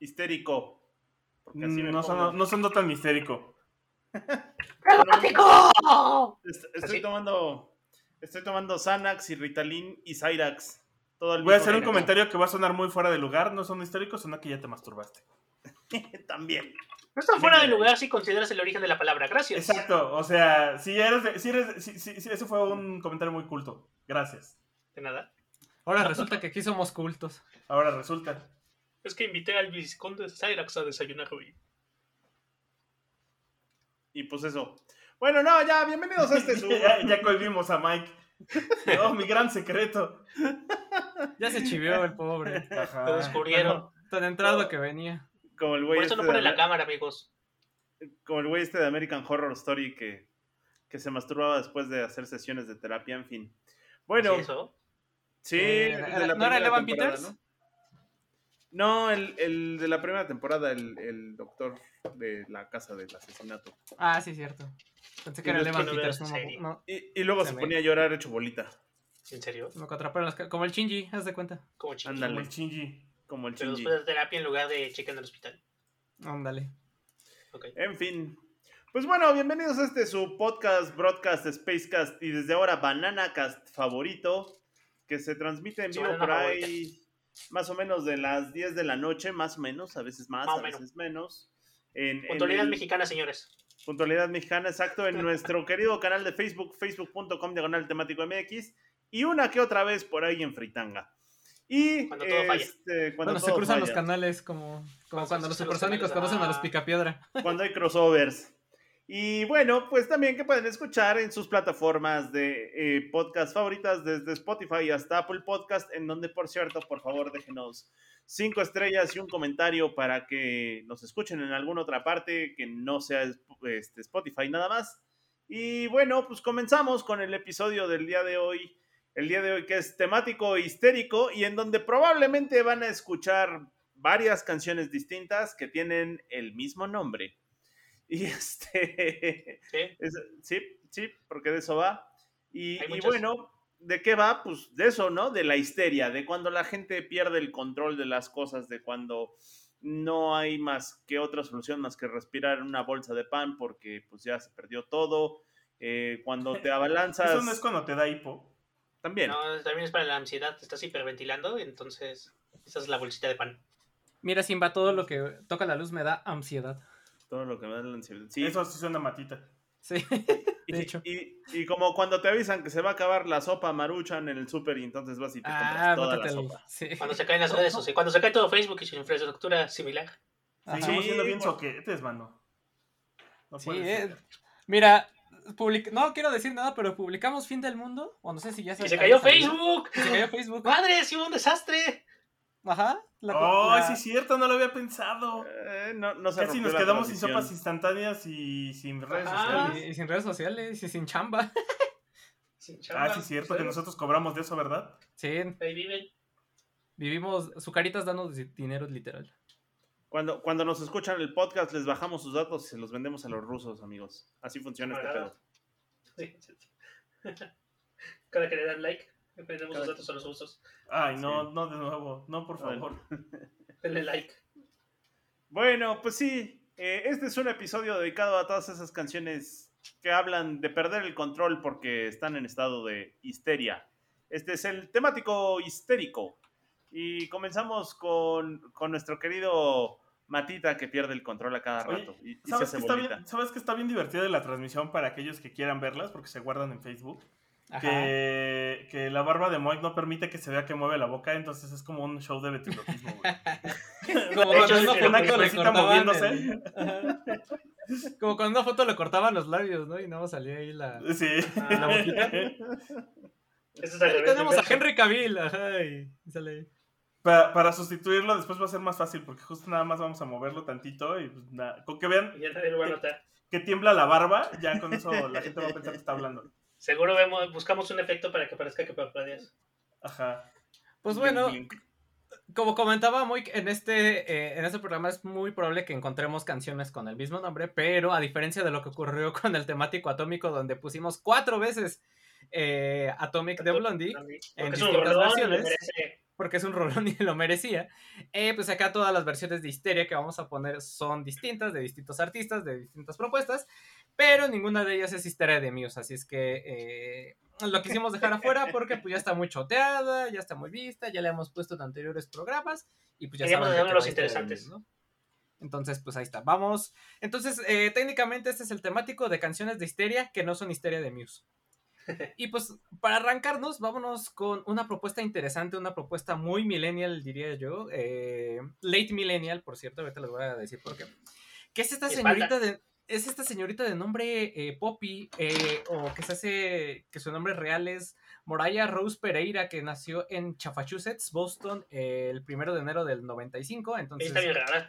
Histérico. Porque así me No son, no son tan histérico. Est- Estoy tomando. Estoy tomando Xanax y Ritalin y Cyrax. Todo al Voy a hacer un comentario que va a sonar muy fuera de lugar. No son histéricos, sino que ya te masturbaste. También. No está fuera de lugar si consideras el origen de la palabra. Gracias. Exacto, o sea, si eres, de- si eres, si, si- si- eso fue un comentario muy culto. Gracias. De nada. Ahora resulta que aquí somos cultos. Ahora resulta. Es que invité al visconde de Cyrax a desayunar hoy. Y pues eso. Bueno, no, ya, bienvenidos a este su. ya, ya cohibimos a Mike. No, mi gran secreto. Ya se chivió el pobre. Ajá. Lo descubrieron. Tan entrado que venía. Como el güey Por eso este no pone de- la cámara, amigos. como el güey este de American Horror Story que, que se masturbaba después de hacer sesiones de terapia, en fin. Bueno, ¿Sí, eso? sí, Eh, de la ¿no era Evan Peters? ¿no? No, el, el de la primera temporada, el, el doctor de la casa del asesinato. Ah, sí, cierto. Pensé que Y era el Evan no Peters. No, Y, y luego Se se me- ponía a llorar hecho bolita, ¿En serio? no atraparon las Como el Shinji, haz de cuenta. Como chico. Ándale. Como el Shinji. como el Pero Shinji. después de terapia en lugar de cheque en el hospital. Ándale. Ok. En fin. Pues bueno, bienvenidos a este su podcast, broadcast, spacecast y desde ahora Bananacast favorito, que se transmite en Su vivo por ahí más o menos de las 10 de la noche, más o menos, a veces más, a menos. veces menos. En, en Puntualidad el- mexicana, señores. Puntualidad mexicana, exacto, en nuestro querido canal de Facebook, facebook.com diagonal temático MX, y una que otra vez por ahí en Fritanga. Y Cuando todo falla. este, cuando Cuando se cruzan los falla. canales, como, como Cuando cuando los supersónicos conocen a los picapiedra. cuando hay crossovers. Y bueno, pues también que pueden escuchar en sus plataformas de eh, podcast favoritas, desde Spotify hasta Apple Podcast, en donde, por cierto, por favor, déjenos cinco estrellas y un comentario para que nos escuchen en alguna otra parte que no sea este, Spotify nada más. Y bueno, pues comenzamos con el episodio del día de hoy. El día de hoy que es temático histérico y en donde probablemente van a escuchar varias canciones distintas que tienen el mismo nombre. Y este, ¿Sí? es- sí, sí, porque de eso va. Y, bueno, ¿de qué va? Pues de eso, ¿no? De la histeria, de cuando la gente pierde el control de las cosas, de cuando no hay más que otra solución más que respirar una bolsa de pan porque pues ya se perdió todo. Eh, cuando te abalanzas... Eso no es cuando te da hipo. También. No, también es para la ansiedad. Te estás hiperventilando, entonces esa es la bolsita de pan. Mira, Simba, todo lo que toca la luz me da ansiedad. Todo lo que me da la ansiedad. Sí. Eso sí suena matita. Sí, y, de hecho. Y, y como cuando te avisan que se va a acabar la sopa maruchan en el súper y entonces vas y te compras Ah, toda la sopa. Sí. Cuando se caen las redes sociales. Cuando se cae todo Facebook y su infraestructura similar. Sí, siendo bien por- soquetes, mano. No Sí, eh. Mira, public- no quiero decir nada, pero publicamos Fin del Mundo. O no sé si ya ¡Y se cayó. Facebook! Se cayó Facebook. ¡Madre, sí hubo un desastre! Ajá. la- Oh, la- sí es cierto, no lo había pensado. Eh, no, no se Casi nos quedamos sin sopas instantáneas y sin redes Ajá. sociales. y, y sin redes sociales y sin chamba. Sin chamba. Ah, sí es cierto que nosotros cobramos de eso, ¿verdad? Sí, Ahí viven. vivimos. Su carita es dando di- dinero literal. Cuando, cuando nos escuchan el podcast, les bajamos sus datos y se los vendemos a los rusos, amigos. Así funciona este pedo. Sí, sí, sí. Cada que le dan like, Cada- los datos a los usos. Ay, no, no de nuevo. No, por Bueno. favor. Denle like. Bueno, pues sí. eh, este es un episodio dedicado a todas esas canciones que hablan de perder el control porque están en estado de histeria. Este es el temático histérico. Y comenzamos con, con nuestro querido Matita que pierde el control a cada Oye, rato y, y se ¿Sabes hace que, está bien, ¿Sabes que está bien divertida la transmisión para aquellos que quieran verlas? Porque se guardan en Facebook. Que, que la barba de Moik no permite que se vea que mueve la boca, entonces es como un show de ventriloquismo, güey. Como De cuando hecho, en una moviéndose. el-. Como cuando una foto le cortaban los labios, ¿no? Y no salía ahí la... Sí. la boquita. Eso es tenemos a. Henry Cavill, ajá, y sale ahí. para, para sustituirlo después va a ser más fácil porque justo nada más vamos a moverlo tantito y pues, nada, con que vean ya que tiembla la barba, ya con eso la gente va a pensar que está hablando. Seguro vemos, buscamos un efecto para que parezca que parpadeas. Ajá. Pues bueno, como comentaba muy en este eh, en este programa es muy probable que encontremos canciones con el mismo nombre, pero a diferencia de lo que ocurrió con el temático atómico donde pusimos cuatro veces eh, Atomic de Blondie Porque en es un distintas rolón y lo versiones, porque es un rolón y lo merecía. eh, pues acá todas las versiones de Histeria que vamos a poner son distintas, de distintos artistas, de distintas propuestas, pero ninguna de ellas es Histeria de Muse, así es que eh, lo quisimos dejar afuera porque pues ya está muy choteada, ya está muy vista, ya le hemos puesto en anteriores programas y pues ya Queríamos saben de qué los interesantes. Muse, ¿no? Entonces, pues ahí está. Vamos. Entonces, eh, técnicamente este es el temático de canciones de histeria que no son histeria de Muse. Y pues, para arrancarnos, vámonos con una propuesta interesante, una propuesta muy millennial, diría yo. eh, late millennial, por cierto, ahorita les voy a decir por qué. Que es esta señorita de. Es esta señorita de nombre eh, Poppy, eh, o que se hace, que su nombre real es Moraya Rose Pereira, que nació en Massachusetts, Boston, eh, el primero de enero del 95. Ahí Entonces, está bien rara.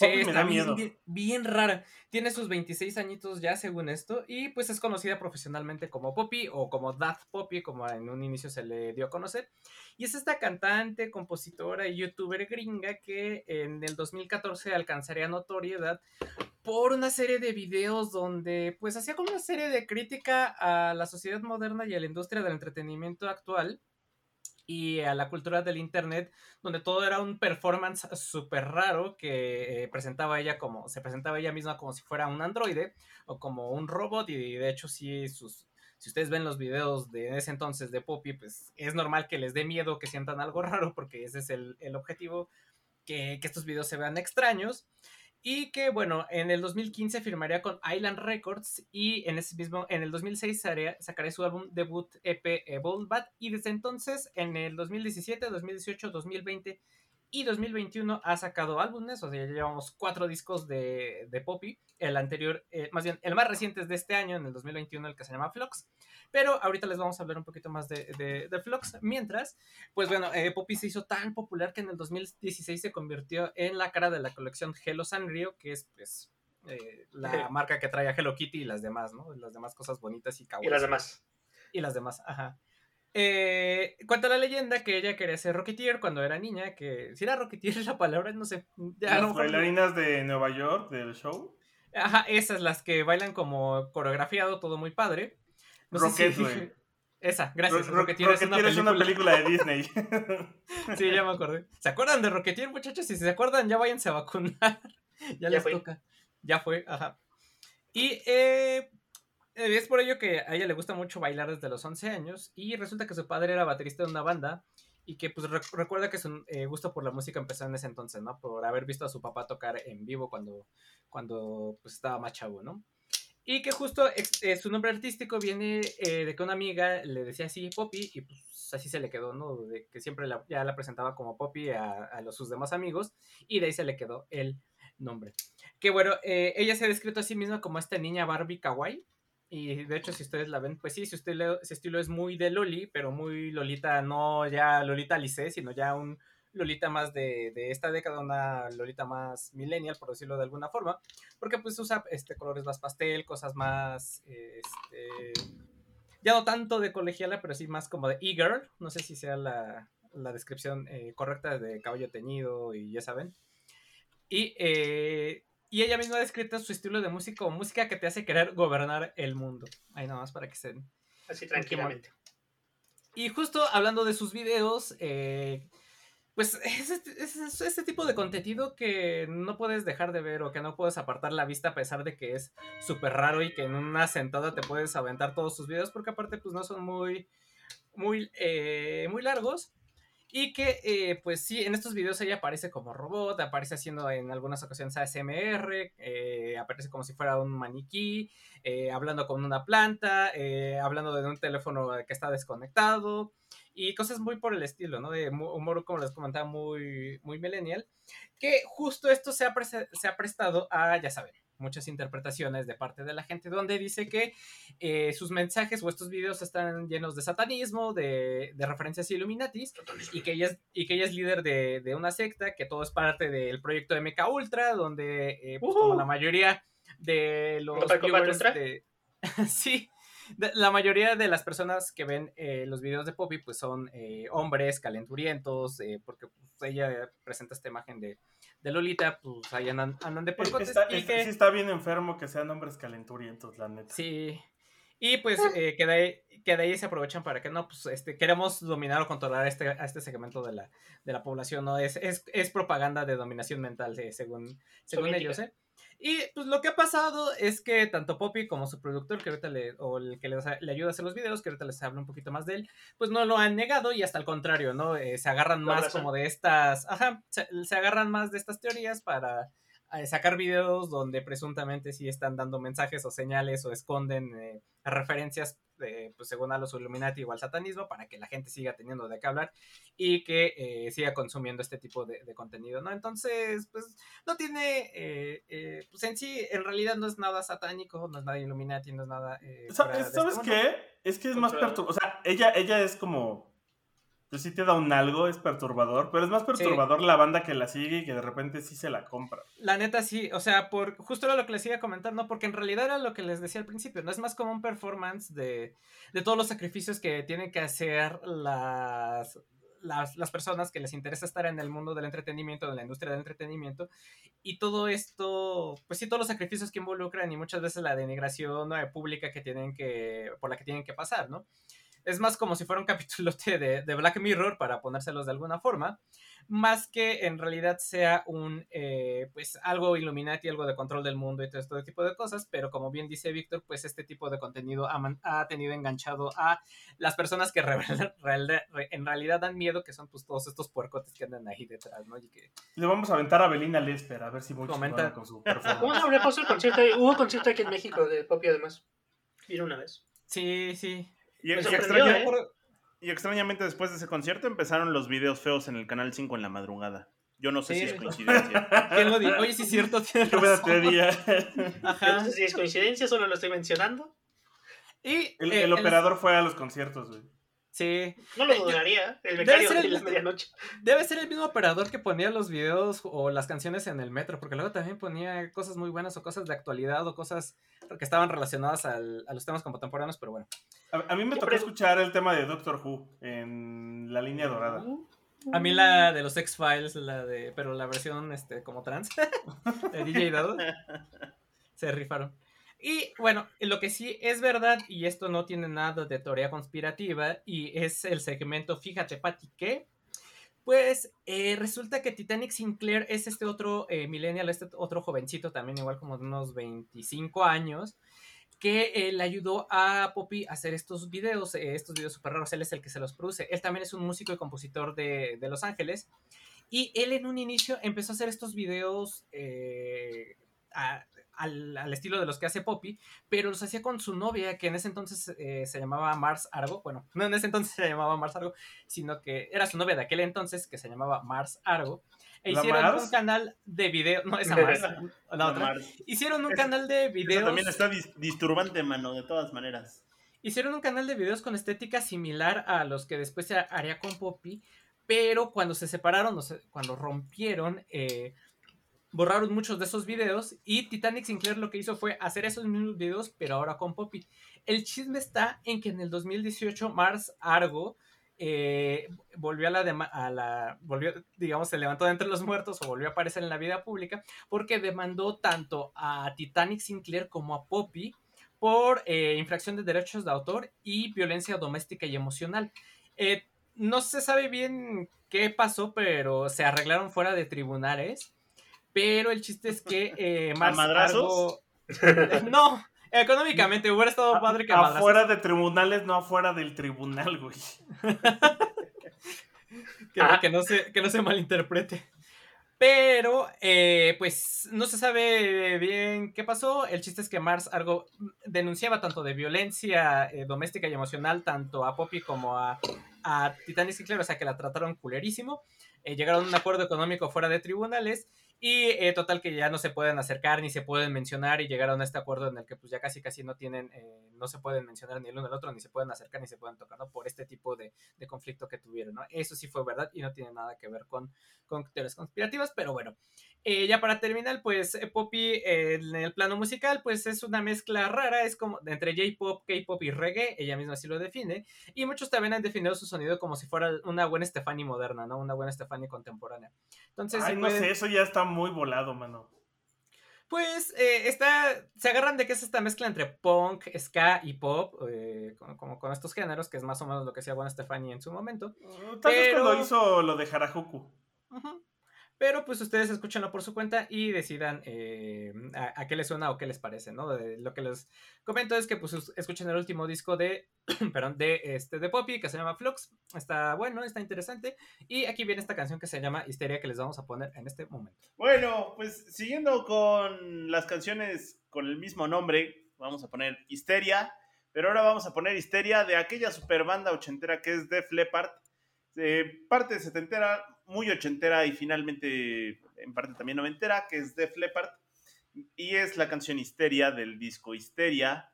Sí, me está da bien, miedo. bien, bien rara. Tiene sus 26 añitos ya, según esto, y pues es conocida profesionalmente como Poppy o como That Poppy, como en un inicio se le dio a conocer. Y es esta cantante, compositora y youtuber gringa que en el 2014 alcanzaría notoriedad por una serie de videos donde pues hacía como una serie de crítica a la sociedad moderna y a la industria del entretenimiento actual y a la cultura del internet, donde todo era un performance súper raro que eh, presentaba ella como, se presentaba ella misma como si fuera un androide o como un robot y de hecho sí sus, si ustedes ven los videos de ese entonces de Poppy, pues es normal que les dé miedo que sientan algo raro porque ese es el, el objetivo, que, que estos videos se vean extraños. Y que, bueno, en el 2015 firmaría con Island Records y en ese mismo, en el 2006 sacaría, su álbum debut EP eh, Bold Bad y desde entonces, en el 2017, 2018, 2020 y 2021 ha sacado álbumes, o sea, ya llevamos cuatro discos de, de Poppy, el anterior, eh, más bien, el más reciente es de este año, en el 2021, el que se llama Flux, pero ahorita les vamos a hablar un poquito más de, de, de Flux, mientras, pues bueno, eh, Poppy se hizo tan popular que en el 2016 se convirtió en la cara de la colección Hello Sanrio, que es pues eh, la marca que trae a Hello Kitty y las demás, ¿no? Las demás cosas bonitas y Y kawaii. las demás. Y las demás, ajá. Eh, cuenta la leyenda que ella quería ser Rocketeer cuando era niña, que si era Rocketeer la palabra, no sé. ya Las bailarinas de Nueva York del show. Ajá, esas las que bailan como coreografiado, todo muy padre. No sé si Rocket. Esa, gracias. Ro- Ro- Rocketeer es una Rocketeer es una película. película de Disney. Sí, ya me acordé. ¿Se acuerdan de Rocketeer, muchachos? Si se acuerdan, ya váyanse a vacunar. ya, les fue. toca. Ya fue, ajá. Y eh, es por ello que a ella le gusta mucho bailar desde los 11 años. Y resulta que su padre era baterista de una banda. Y que pues rec- recuerda que su eh, gusto por la música empezó en ese entonces, ¿no? Por haber visto a su papá tocar en vivo cuando, cuando pues, estaba más chavo, ¿no? Y que justo eh, su nombre artístico viene eh, de que una amiga le decía así Poppy y pues así se le quedó, ¿no? De que siempre ya la presentaba como Poppy a, los, sus demás amigos y de ahí se le quedó el nombre. Que bueno, eh, ella se ha descrito a sí misma como esta niña Barbie kawaii. Y de hecho, si ustedes la ven, pues sí, su estilo, su estilo es muy de Loli, pero muy Lolita, no ya Lolita Lice, sino ya un Lolita más de, de esta década, una Lolita más millennial, por decirlo de alguna forma, porque pues usa este, colores más pastel, cosas más, este, ya no tanto de colegiala, pero sí más como de e-girl, no sé si sea la, la descripción eh, correcta de cabello teñido y ya saben. Y, eh, y ella misma ha descrito su estilo de música como música que te hace querer gobernar el mundo. Ahí nada más para que se... Así tranquilamente. Y justo hablando de sus videos, eh, pues es este, es- es este tipo de contenido que no puedes dejar de ver o que no puedes apartar la vista a pesar de que es súper raro y que en una sentada te puedes aventar todos sus videos porque aparte pues no son muy, muy, eh, muy largos. Y que, eh, pues sí, en estos videos ella aparece como robot, aparece haciendo en algunas ocasiones ASMR, eh, aparece como si fuera un maniquí, eh, hablando con una planta, eh, hablando de un teléfono que está desconectado y cosas muy por el estilo, ¿no? De humor, como les comentaba, muy, muy millennial. Que justo esto se ha, se ha prestado a, ya saben, muchas interpretaciones de parte de la gente donde dice que eh, sus mensajes o estos videos están llenos de satanismo, de, de referencias Illuminatis y que ella es, y que ella es líder de, de una secta, que todo es parte del proyecto MK Ultra, donde eh, pues, como la mayoría de los viewers de- sí, de- la mayoría de las personas que ven eh, los videos de Poppy pues son eh, hombres calenturientos, eh, porque pues, ella presenta esta imagen de, de Lolita, pues ahí andan, andan de porcotes Está, y está- que- sí está bien enfermo que sean hombres calenturientos, la neta. Sí. Y pues eh, que, de ahí, que de ahí se aprovechan para que no, pues este, queremos dominar o controlar a este, a este segmento de la, de la población, ¿no? Es, es, es propaganda de dominación mental, eh, según, según Soviética. ellos, ¿eh? Y pues lo que ha pasado es que tanto Poppy como su productor, que ahorita le, o el que le ayuda a hacer los videos, que ahorita les hablo un poquito más de él, pues no lo han negado y hasta al contrario, ¿no? Eh, se agarran más como de estas, ajá, se, se agarran más de estas teorías para eh, sacar videos donde presuntamente sí están dando mensajes o señales o esconden eh, referencias, eh, pues según a los Illuminati o al satanismo, para que la gente siga teniendo de qué hablar y que eh, siga consumiendo este tipo de, de contenido, ¿no? Entonces, pues no tiene, eh, eh, pues en sí, en realidad no es nada satánico, no es nada Illuminati, no es nada... eh, de este ¿Sabes mundo. qué? Es que es más perturbador. O sea, ella, ella es como. Pues sí te da un algo, es perturbador. Pero es más perturbador la banda que la sigue y que de repente sí se la compra. La neta sí, o sea, por justo era lo que les iba a comentar, ¿no? Porque en realidad era lo que les decía al principio, no es más como un performance de, de todos los sacrificios que tienen que hacer las, las, las personas que les interesa estar en el mundo del entretenimiento, de la industria del entretenimiento, y todo esto, pues sí, todos los sacrificios que involucran y muchas veces la denigración eh, pública que tienen que, por la que tienen que pasar, ¿no? Es más como si fuera un capítulote de, de Black Mirror, para ponérselos de alguna forma, más que en realidad sea un, eh, pues algo Illuminati, algo de control del mundo y todo este tipo de cosas, pero como bien dice Víctor, pues este tipo de contenido ha, man- ha tenido enganchado a las personas que revel- real- re- en realidad dan miedo, que son pues todos estos puercotes que andan ahí detrás, ¿no? Y que, Le vamos a aventar a Belina Lesper a ver si muy Comenta. con su ¿Cómo performance. no habrá pasado el concierto? Hubo concierto aquí en México de Poppy además. Vino una vez. sí, sí. Y, Me y sorprendió, extraña- ¿eh? Y extrañamente después de ese concierto empezaron los videos feos en el canal 5 en la madrugada. Yo no sé Sí. si es coincidencia. ¿Quién lo dijo? Oye, sí es cierto, razón. teoría. Yo Ajá. no sé si es coincidencia, solo lo estoy mencionando. Y El, eh, el operador fue a los conciertos, güey. Sí, No lo Eh, dudaría. El debe becario ser de el la mismo- medianoche. Debe ser el mismo operador que ponía los videos o las canciones en el metro, porque luego también ponía cosas muy buenas o cosas de actualidad o cosas que estaban relacionadas al- a los temas contemporáneos, pero bueno. A, a mí me tocó escuchar el tema de Doctor Who en la línea dorada. A mí la de los X-Files, la de, pero la versión este, como trans, de DJ Dado, se rifaron. Y bueno, lo que sí es verdad, y esto no tiene nada de teoría conspirativa, y es el segmento Fíjate, Pati, ¿qué? Pues eh, resulta que Titanic Sinclair es este otro eh, millennial, este otro jovencito también, igual como de unos 25 años, que eh, le ayudó a Poppy a hacer estos videos, eh, estos videos super raros. Él es el que se los produce. Él también es un músico y compositor de, de Los Ángeles. Y él en un inicio empezó a hacer estos videos a- al, al estilo de los que hace Poppy, pero los hacía con su novia, que en ese entonces eh, se llamaba Mars Argo. Bueno, no en ese entonces se llamaba Mars Argo, sino que era su novia de aquel entonces, que se llamaba Mars Argo. E ¿La hicieron Mars? un canal de video, no, esa Mars, la otra. Mar- Hicieron un canal de Eso videos. también está dis- disturbante, mano, de todas maneras. Hicieron un canal de videos con estética similar a los que después se haría con Poppy, pero cuando se separaron, o sea, cuando rompieron, eh, borraron muchos de esos videos y Titanic Sinclair lo que hizo fue hacer esos mismos videos, pero ahora con Poppy. El chisme está en que en el 2018 Mars Argo eh, volvió a la, volvió, digamos, se levantó de entre los muertos o volvió a aparecer en la vida pública porque demandó tanto a Titanic Sinclair como a Poppy por eh, infracción de derechos de autor y violencia doméstica y emocional. Eh, no se sabe bien qué pasó, pero se arreglaron fuera de tribunales. Pero el chiste es que eh, Mars madrazos? Argo- no, económicamente hubiera estado padre que madrazos. Afuera de tribunales, no afuera del tribunal, güey. que, no se, que no se malinterprete. Pero, eh, pues, no se sabe bien qué pasó. El chiste es que Mars algo denunciaba tanto de violencia eh, doméstica y emocional, tanto a Poppy como a, a Titanic Sinclair, o sea que la trataron culerísimo. Eh, llegaron a un acuerdo económico fuera de tribunales Y eh, total que ya no se pueden acercar ni se pueden mencionar y llegaron a este acuerdo en el que pues ya casi casi no tienen, eh, no se pueden mencionar ni el uno al otro, ni se pueden acercar ni se pueden tocar, ¿no? Por este tipo de, de, conflicto que tuvieron, ¿no? Eso sí fue verdad y no tiene nada que ver con, con teorías conspirativas, pero bueno. Eh, ya para terminar, pues eh, Poppy en el plano musical, pues es una mezcla rara, es como entre J-pop, K-pop y reggae, ella misma así lo define, y muchos también han definido su sonido como si fuera una buena Stefani moderna, ¿no? Una buena Stefani contemporánea. Entonces, Ay, no sé, eso ya está muy volado, mano. Pues eh, está, se agarran de que es esta mezcla entre punk, ska y pop, eh, como, con estos géneros, que es más o menos lo que hacía Buena Stefani en su momento. Tal vez cuando hizo lo de Harajuku. Uh pero pues ustedes escúchenlo por su cuenta y decidan eh, a, qué les suena o qué les parece, ¿no? lo que les comento es que pues escuchen el último disco de, perdón, de, este, de Poppy que se llama Flux. Está bueno, está interesante. Y aquí viene esta canción que se llama Histeria que les vamos a poner en este momento. Bueno, pues siguiendo con las canciones con el mismo nombre, vamos a poner Histeria. Pero ahora vamos a poner Histeria de aquella super banda ochentera que es Def Leppard. Eh, parte setentera, muy ochentera y finalmente en parte también noventera, que es Def Leppard. Y es la canción Histeria del disco Histeria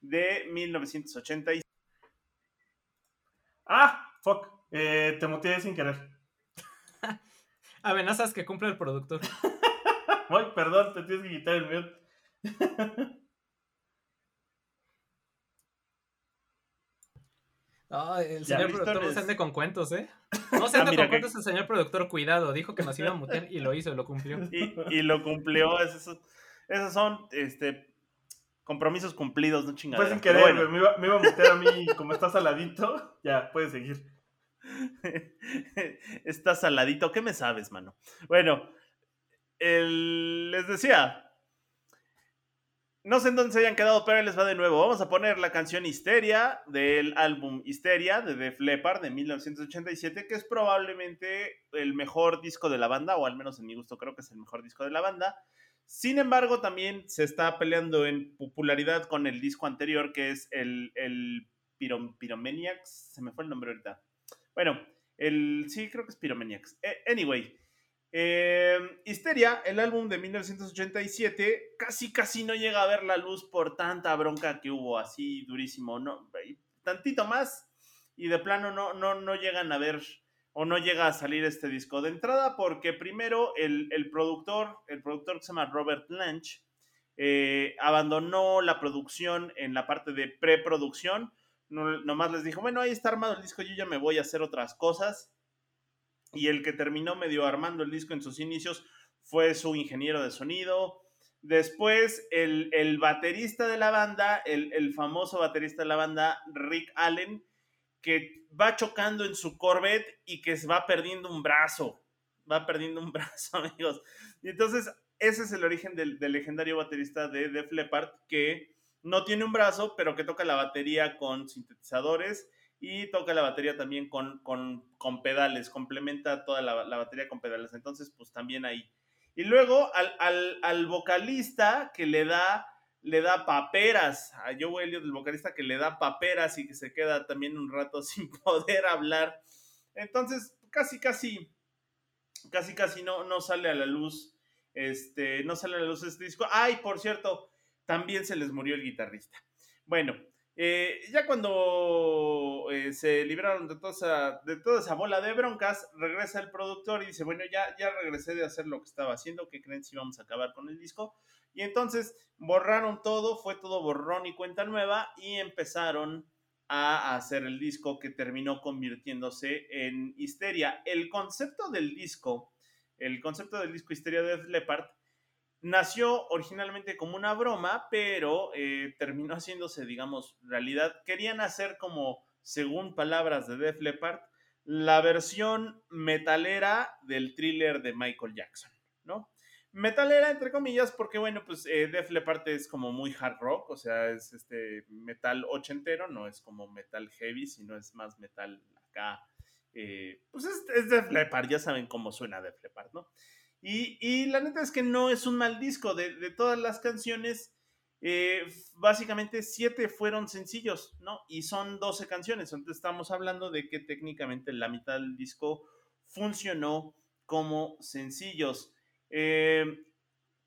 de 1986. Ah, fuck. Eh, te motivé sin querer. Amenazas que cumple el productor. Ay, perdón, te tienes que quitar el mute. El señor productor no se ande con cuentos, ¿eh? No se ande ah, con cuentos el señor productor, cuidado. Dijo que nos iba a mutear y lo hizo, lo cumplió. Y, lo cumplió. Esos, esos, son este, compromisos cumplidos, no chingados. Pues sin querer, me, iba, me iba a mutear a mí como está saladito. Ya, puedes seguir. está saladito. ¿Qué me sabes, mano? Bueno, les decía, no sé en dónde se hayan quedado, pero les va de nuevo. Vamos a poner la canción Histeria del álbum Histeria de Def Leppard de 1987, que es probablemente el mejor disco de la banda, o al menos en mi gusto creo que es el mejor disco de la banda. Sin embargo, también se está peleando en popularidad con el disco anterior, que es el, el Pyromaniacs. Se me fue el nombre ahorita. Bueno, el sí, creo que es Pyromaniacs. Eh, anyway, eh, Histeria, el álbum de 1987, casi casi no llega a ver la luz por tanta bronca que hubo, así durísimo, ¿no? Tantito más y de plano no, no, no llegan a ver o no llega a salir este disco. De entrada porque primero el, productor, el productor que se llama Robert Lange, eh, abandonó la producción en la parte de preproducción, no, nomás les dijo, bueno, ahí está armado el disco, yo ya me voy a hacer otras cosas y el que terminó medio armando el disco en sus inicios fue su ingeniero de sonido. Después, el, baterista de la banda, el, famoso baterista de la banda, Rick Allen, que va chocando en su Corvette y que se va perdiendo un brazo. Va perdiendo un brazo, amigos. Y entonces, ese es el origen del, del legendario baterista de Def Leppard, que no tiene un brazo, pero que toca la batería con sintetizadores y toca la batería también con, con, pedales, complementa toda la, batería con pedales, entonces pues también ahí. Y luego al, vocalista que le da, le da paperas, a Joe Elliott, el vocalista que le da paperas y que se queda también un rato sin poder hablar. Entonces, casi, casi, casi, casi no, no sale a la luz, este, no sale a la luz este disco. Ay, por cierto, también se les murió el guitarrista. Bueno, eh, ya cuando eh, se libraron de toda, esa, bola de broncas, regresa el productor y dice, bueno, ya, ya regresé de hacer lo que estaba haciendo, que creen si vamos a acabar con el disco? Y entonces borraron todo, fue todo borrón y cuenta nueva y empezaron a hacer el disco que terminó convirtiéndose en Histeria. El concepto del disco, el concepto del disco Histeria de Leopard nació originalmente como una broma, pero eh, terminó haciéndose, digamos, realidad. Querían hacer como, según palabras de Def Leppard, la versión metalera del thriller de Michael Jackson, ¿no? Metalera, entre comillas, porque, bueno, pues eh, Def Leppard es como muy hard rock, o sea, es este metal ochentero, no es como metal heavy, sino es más metal acá. Eh, pues es, es Def Leppard, ya saben cómo suena Def Leppard, ¿no? Y, la neta es que no es un mal disco. De, todas las canciones, eh, básicamente siete fueron sencillos, ¿no? Y son 12 canciones. Entonces estamos hablando de que técnicamente la mitad del disco funcionó como sencillos. Eh,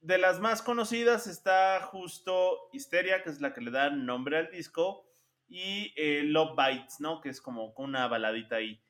de las más conocidas está justo Histeria, que es la que le da nombre al disco, y eh, Love Bites, ¿no? Que es como una baladita ahí.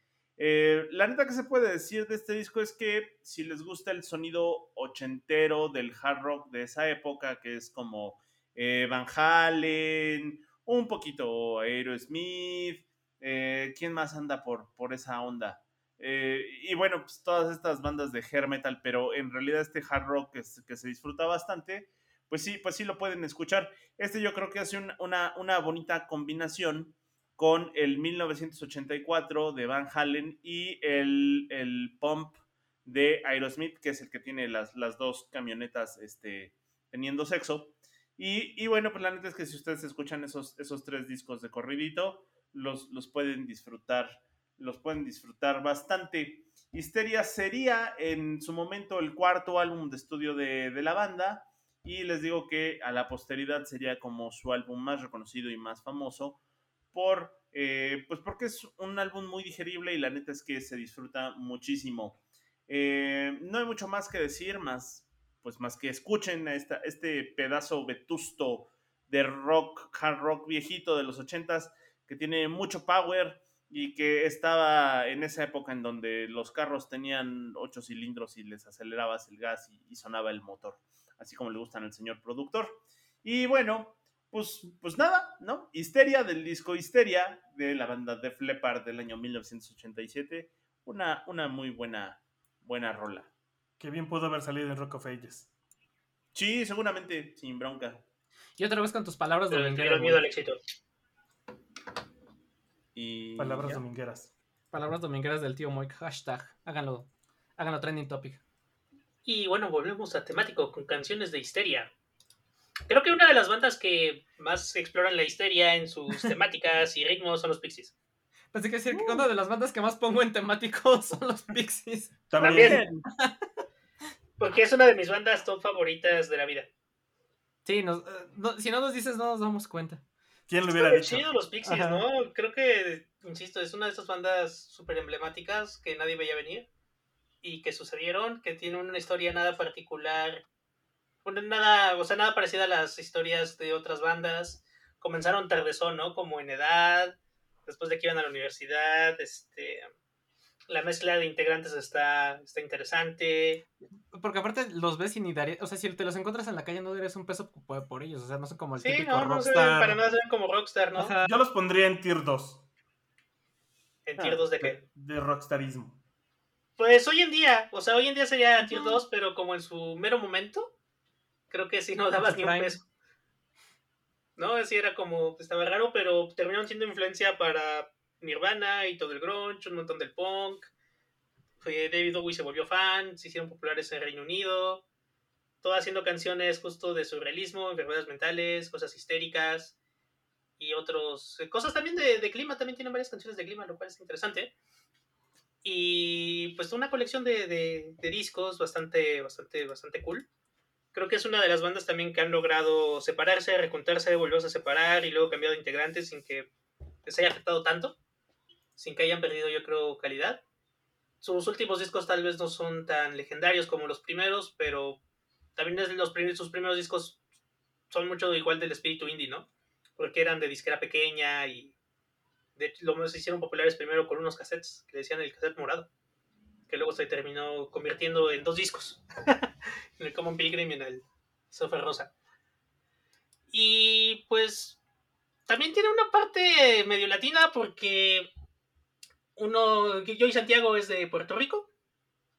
Eh, la neta que se puede decir de este disco es que si les gusta el sonido ochentero del hard rock de esa época, que es como eh, Van Halen, un poquito Aerosmith, ¿quién más anda por, por esa onda? y bueno, pues todas estas bandas de hair metal, pero en realidad este hard rock que, que se disfruta bastante, pues sí, pues sí lo pueden escuchar. Este yo creo que hace una, una bonita combinación con el 1984 de Van Halen y el, el Pump de Aerosmith, que es el que tiene las, las dos camionetas este, teniendo sexo. Y, y, bueno, pues la neta es que si ustedes escuchan esos, esos tres discos de corridito, los, los pueden disfrutar, los pueden disfrutar bastante. Histeria sería en su momento el cuarto álbum de estudio de, de la banda y les digo que a la posteridad sería como su álbum más reconocido y más famoso por, eh, pues porque es un álbum muy digerible y la neta es que se disfruta muchísimo. Eh, no hay mucho más que decir, más, pues más que escuchen esta, este pedazo vetusto de rock, hard rock viejito de los ochentas que tiene mucho power y que estaba en esa época en donde los carros tenían ocho cilindros y les acelerabas el gas y sonaba el motor así como le gustan al señor productor. Y bueno, pues, pues nada, ¿no? Histeria del disco Histeria de la banda de Leppard del año 1987. Una, una muy buena, buena rola. Que bien pudo haber salido en Rock of Ages. Sí, seguramente, sin bronca. Y otra vez con tus palabras domingueras. miedo al éxito. Y... Palabras domingueras. Palabras domingueras del tío Moik. Hashtag. Háganlo. Háganlo trending topic. Y bueno, volvemos a temático con canciones de histeria. Creo que una de las bandas que más exploran la histeria en sus temáticas y ritmos son los Pixies. Pensé que decir que una de las bandas que más pongo en temático son los Pixies. También. Porque es una de mis bandas top favoritas de la vida. Sí, eh, si no nos dices no nos damos cuenta. ¿Quién lo hubiera dicho? chido los Pixies, ¿no? Creo que, insisto, es una de esas bandas súper emblemáticas que nadie veía venir y que sucedieron, que tienen una historia nada particular, nada, o sea, nada parecida a las historias de otras bandas. Comenzaron tardezón, ¿no? Como en edad, después de que iban a la universidad, este, la mezcla de integrantes está, está interesante. Porque aparte los ves y ni daría, o sea, si te los encuentras en la calle no darías un peso por, ellos, o sea, no son como el sí, típico no, no rockstar. para nada se ven como rockstar, ¿no? Yo los pondría en tier 2. ¿En tier 2 de qué? De rockstarismo. Pues hoy en día, o sea, hoy en día sería tier 2, pero como en su mero momento, creo que sí no dabas ni un peso. No, así era como, estaba raro, pero terminaron siendo influencia para Nirvana y todo el grunge, un montón del punk. David Bowie se volvió fan, se hicieron populares en Reino Unido, todas haciendo canciones justo de surrealismo, enfermedades mentales, cosas histéricas y otros eh, cosas también de, de clima, también tienen varias canciones de clima, lo cual es interesante. Y pues una colección de, de, discos bastante, bastante, bastante cool. Creo que es una de las bandas también que han logrado separarse, recontarse, volverse a separar y luego cambiado de integrantes sin que les haya afectado tanto, sin que hayan perdido, yo creo, calidad. Sus últimos discos tal vez no son tan legendarios como los primeros, pero también los primeros, sus primeros discos son mucho igual del espíritu indie, ¿no? Porque eran de disquera pequeña y lo se hicieron populares primero con unos cassettes que decían el cassette morado, que luego se terminó convirtiendo en dos discos, en el Common Pilgrim y en el Software Rosa. Y pues también tiene una parte medio latina porque uno, Joey Santiago es de Puerto Rico,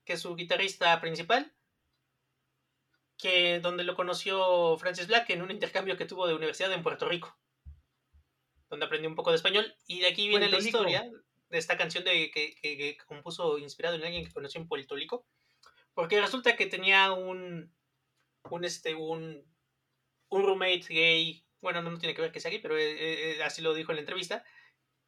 que es su guitarrista principal, que donde lo conoció Francis Black en un intercambio que tuvo de universidad en Puerto Rico donde aprendí un poco de español. Y de aquí viene la historia esta canción de, que, compuso inspirado en alguien que conoció en Puerto. Porque resulta que tenía un, un, este, un, un roommate gay, bueno, no, tiene que ver que sea gay, pero eh, eh, así lo dijo en la entrevista,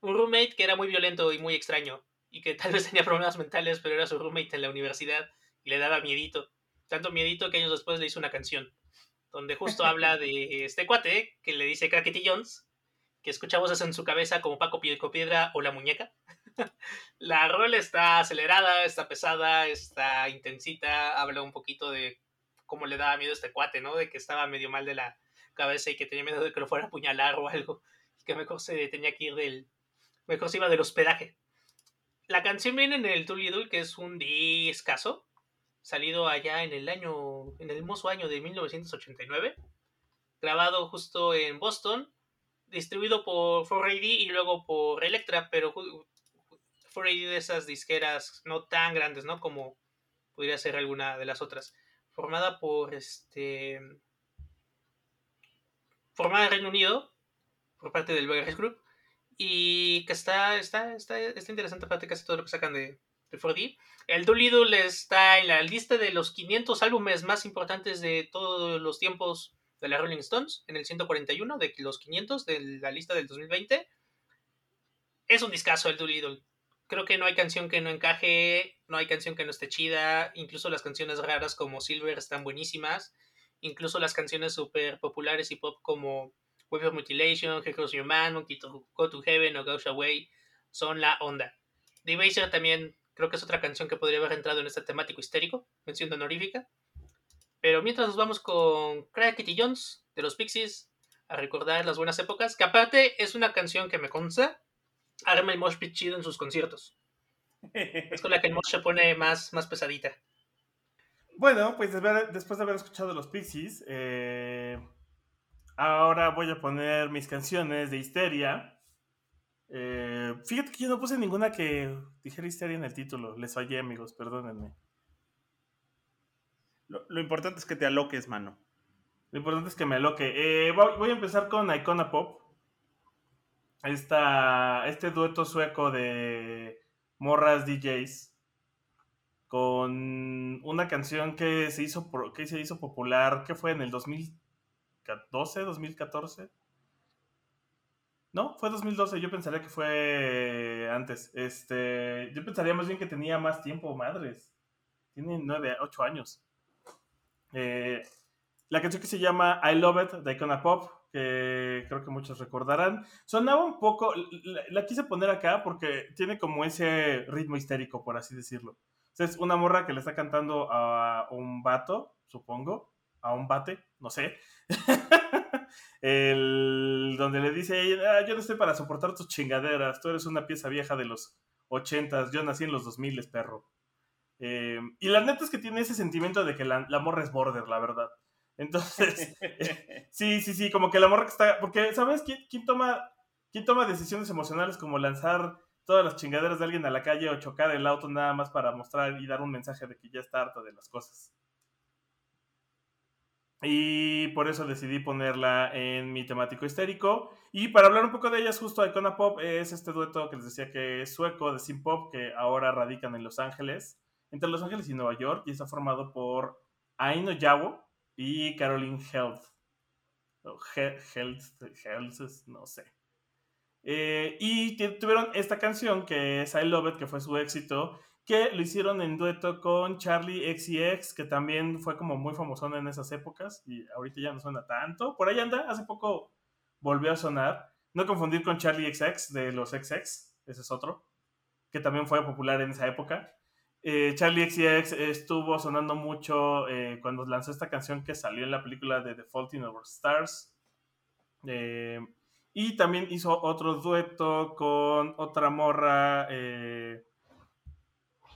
un roommate que era muy violento y muy extraño, y que tal vez tenía problemas mentales, pero era su roommate en la universidad y le daba miedito. Tanto miedito que años después le hizo una canción, donde justo habla de este cuate que le dice Crackety Jones, que escucha voces en su cabeza como Paco Piedra o La Muñeca. la rol está acelerada, está pesada, está intensita, habla un poquito de cómo le daba miedo a este cuate, ¿no? De que estaba medio mal de la cabeza y que tenía miedo de que lo fuera a apuñalar o algo. Y que mejor se tenía que ir del... Mejor se iba del hospedaje. La canción viene en el Dooley que es un discazo, salido allá en el año, en el hermoso año de 1989, grabado justo en Boston, distribuido por 4AD y luego por Electra, pero 4AD de esas disqueras no tan grandes, ¿no? Como podría ser alguna de las otras. Formada por este. Formada en Reino Unido, por parte del Burgers Group, y que está, está, está, está interesante para casi todo lo que sacan de, de 4D. El Doolittle está en la lista de los 500 álbumes más importantes de todos los tiempos de la Rolling Stones, en el 141 de los 500 de la lista del 2020. Es un discazo el Doolittle. Creo que no hay canción que no encaje, no hay canción que no esté chida, incluso las canciones raras como Silver están buenísimas, incluso las canciones súper populares y pop como Wave of Mutilation, Heroes Your Man, Monkey to Go to Heaven o Goes Away son la onda. The también creo que es otra canción que podría haber entrado en este temático histérico, mención honorífica. Pero mientras nos vamos con Craig Kitty Jones de los Pixies a recordar las buenas épocas, que aparte es una canción que me consta, arma el mosh pit chido en sus conciertos. es con la que el mosh se pone más, más pesadita. Bueno, pues después de haber escuchado los Pixies, eh, ahora voy a poner mis canciones de histeria. Eh, fíjate que yo no puse ninguna que dijera histeria en el título. Les fallé, amigos, perdónenme. Lo, importante es que te aloques, mano. Lo importante es que me aloque. Eh, voy, a empezar con Icona Pop. Esta, este dueto sueco de morras DJs con una canción que se hizo, que se hizo popular, que fue en el 2012, 2014. No, fue 2012, yo pensaría que fue antes. Este, yo pensaría más bien que tenía más tiempo, madres. Tiene 9, 8 años. Eh, la canción que se llama I Love It de Icona Pop, que creo que muchos recordarán, sonaba un poco, la, quise poner acá porque tiene como ese ritmo histérico, por así decirlo. es una morra que le está cantando a un vato, supongo, a un bate, no sé. el, donde le dice, ah, yo no estoy para soportar tus chingaderas, tú eres una pieza vieja de los ochentas, yo nací en los dos miles, perro. Eh, y la neta es que tiene ese sentimiento de que la, morra es border, la verdad. Entonces, sí, sí, sí, como que la morra que está. Porque, ¿sabes quién, toma, quién toma decisiones emocionales como lanzar todas las chingaderas de alguien a la calle o chocar el auto nada más para mostrar y dar un mensaje de que ya está harta de las cosas? Y por eso decidí ponerla en mi temático histérico. Y para hablar un poco de ellas, justo Icona Pop es este dueto que les decía que es sueco de Sim Pop, que ahora radican en Los Ángeles entre Los Ángeles y Nueva York y está formado por Aino Yawo y Caroline Health. Health, no sé. Eh, y tuvieron esta canción que es I Love It, que fue su éxito, que lo hicieron en dueto con Charlie XCX, que también fue como muy famosón en esas épocas y ahorita ya no suena tanto. Por ahí anda, hace poco volvió a sonar. No confundir con Charlie XX de los XX, ese es otro, que también fue popular en esa época. Eh, Charlie XCX estuvo sonando mucho eh, cuando lanzó esta canción que salió en la película de The Faulting Over Stars. Eh, y también hizo otro dueto con otra morra.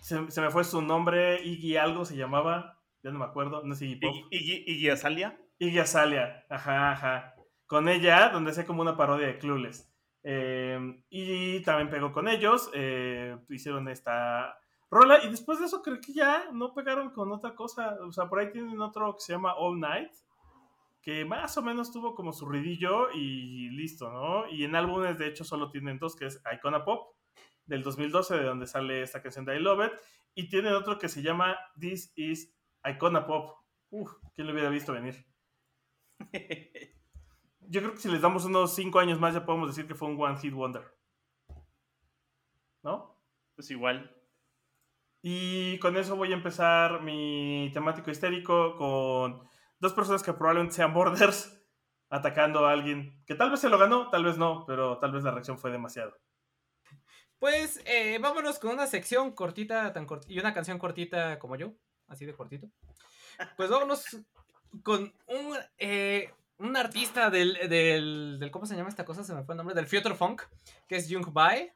Se, me fue su nombre, Iggy algo se llamaba. Ya no me acuerdo, no sé Iggy Iggy, Iggy Azalia. Iggy Azalia, ajá, ajá. Con ella, donde hacía como una parodia de Clueless. y también pegó con ellos. hicieron esta Rola, y después de eso creo que ya no pegaron con otra cosa. O sea, por ahí tienen otro que se llama All Night, que más o menos tuvo como su ridillo y listo, ¿no? Y en álbumes, de hecho, solo tienen dos, que es Icona Pop, del 2012, de donde sale esta canción de I Love It, y tienen otro que se llama This is Icona Pop. Uf, ¿quién lo hubiera visto venir? Yo creo que si les damos unos cinco años más ya podemos decir que fue un One Hit Wonder. ¿No? Pues igual. Y con eso voy a empezar mi temático histérico con dos personas que probablemente sean borders atacando a alguien que tal vez se lo ganó, tal vez no, pero tal vez la reacción fue demasiado. Pues eh, vámonos con una sección cortita tan cort- y una canción cortita como yo, así de cortito. Pues vámonos con un, eh, un artista del, del, del- ¿Cómo se llama esta cosa? Se me fue el nombre. Del Future Funk, que es Jung Bae.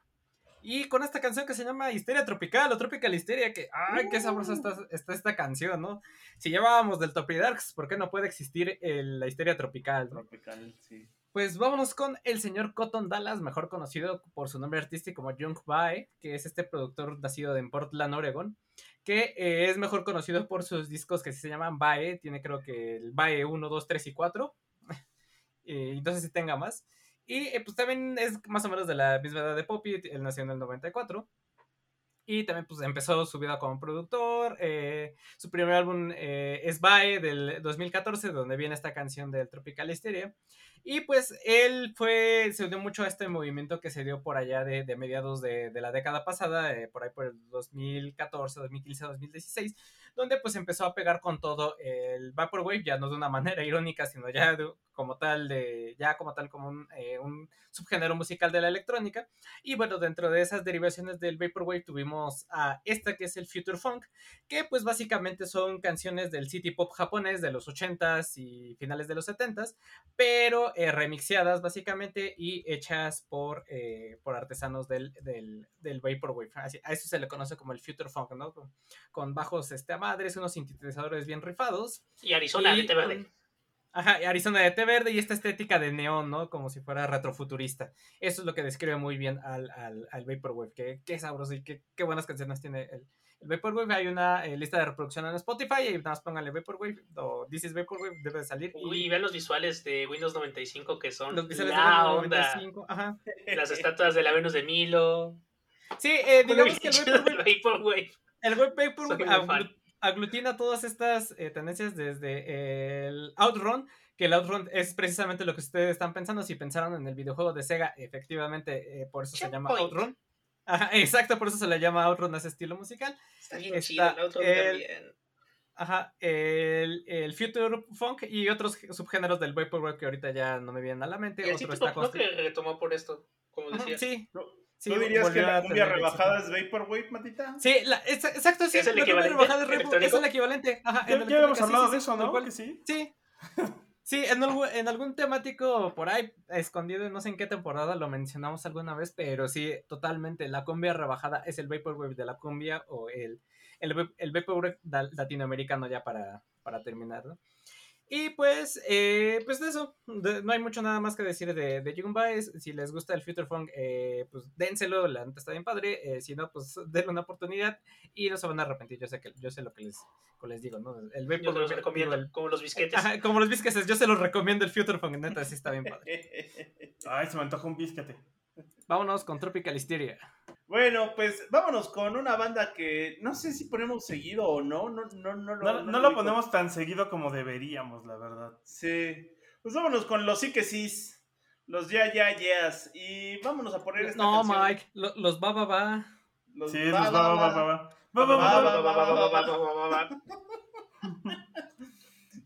Y con esta canción que se llama Histeria Tropical o Tropical Histeria, que, ¡ay, qué sabrosa está, está esta canción, ¿no? Si llevábamos del Topidarks, ¿por qué no puede existir el- la histeria tropical? no? Tropical, sí. Pues vámonos con el señor Cotton Dallas, mejor conocido por su nombre artístico como Jung Bae, que es este productor nacido en Portland, Oregon, que eh, es mejor conocido por sus discos que se llaman Bae, tiene creo que el Bae 1, 2, 3 y 4, eh, entonces si tenga más. Y eh, pues también es más o menos de la misma edad de Poppy, él nació en el 94. Y también pues empezó su vida como productor. eh, su primer álbum eh, es Bae del 2014, donde viene esta canción del Tropical Hysteria. Y pues él fue, se unió mucho a este movimiento que se dio por allá de, de mediados de, de la década pasada, eh, por ahí por el 2014, 2015, 2016, donde pues empezó a pegar con todo el Vaporwave, ya no de una manera irónica, sino ya de- como tal, de, ya como tal como un, eh, un subgénero musical de la electrónica. Y bueno, dentro de esas derivaciones del Vaporwave tuvimos a esta que es el Future Funk, que pues básicamente son canciones del city pop japonés de los 80s y finales de los 70s, pero eh, remixeadas básicamente y hechas por, eh, por artesanos del, del, del Vaporwave. Así- a eso se le conoce como el Future Funk, ¿no? Con, con bajos este, a madres, unos sintetizadores bien rifados. Y Arizona, y de verde. Ajá, Arizona de té verde y esta estética de neón, ¿no? Como si fuera retrofuturista. Eso es lo que describe muy bien al, al, al Vaporwave. Qué, qué sabroso y qué, qué buenas canciones tiene el, el Vaporwave. Hay una eh, lista de reproducción en Spotify y nada más pónganle Vaporwave o This is Vaporwave, debe de salir. y Uy, y vean los visuales de Windows 95 que son los visuales la de onda. 95, Ajá. Las estatuas de la Venus de Milo. Sí, eh, digamos que el Vaporwave. el Vaporwave Aglutina todas estas eh, tendencias desde el Outrun, que el Outrun es precisamente lo que ustedes están pensando. Si pensaron en el videojuego de Sega, efectivamente, eh, por eso se llama. Outrun. Ajá, exacto, por eso se le llama Outrun a ese estilo musical. Está bien Está chido el otro el- también. Ajá, el, el Future Funk y otros subgéneros del Vaporwave que ahorita ya no me vienen a la mente. Y el Otro está pop, ¿no? consti- que retomó por esto, como decía. Sí, ¿Tú dirías que la cumbia rebajada éxito. es Vaporwave, Matita? Sí, la- es- exacto, sí. ¿Es el la cumbia equivalente rebajada es el equivalente. Ajá, Ya, ya habíamos hablado sí, de eso, ¿no? cual. Que sí. Sí. Sí, en, algún- en algún temático por ahí, escondido, no sé en qué temporada lo mencionamos alguna vez, pero sí, totalmente, la cumbia rebajada es el Vaporwave de la cumbia o el, el, va- el Vaporwave latinoamericano ya para, para terminar, ¿no? Y pues, eh, pues de eso, de- no hay mucho nada más que decir de, de. Si les gusta el Future Funk, eh, pues dénselo, la neta está bien padre. eh, si no, pues denle una oportunidad y no se van a arrepentir. Yo sé que yo sé lo que les, que les digo, ¿no? El Yo te los recomiendo, el- como los bisquetes. Ajá, como los biscuits, yo se los recomiendo el Future Funk, neta, sí está bien padre. Ay, se me antoja un bisquete. Vámonos con Tropical Hysteria. Bueno, pues vámonos con una banda que no sé si ponemos seguido o no. No, no, no, lo- No, no lo lo ubico. ponemos tan seguido como deberíamos, la verdad. Sí. Pues vámonos con los sí que sís. Los ya, ya, yeas. Y vámonos a poner esta No, canción. Mike, lo- los va, va, va. Los Sí, va, nos va, va, va, va. va, va. Va, va, Va, va, va, va. va, va,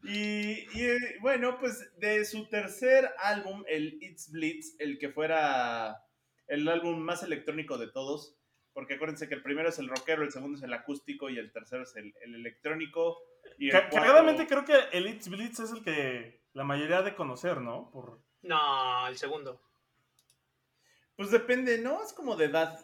Y, y, eh, bueno, pues de su tercer álbum, el It's Blitz, el que fuera el álbum más electrónico de todos, porque acuérdense que el primero es el rockero, el segundo es el acústico y el tercero es el, el electrónico. Y el creo que el It's Blitz es el que la mayoría ha de conocer, ¿no? Por... No, el segundo. Pues depende, ¿no? Es como de edad.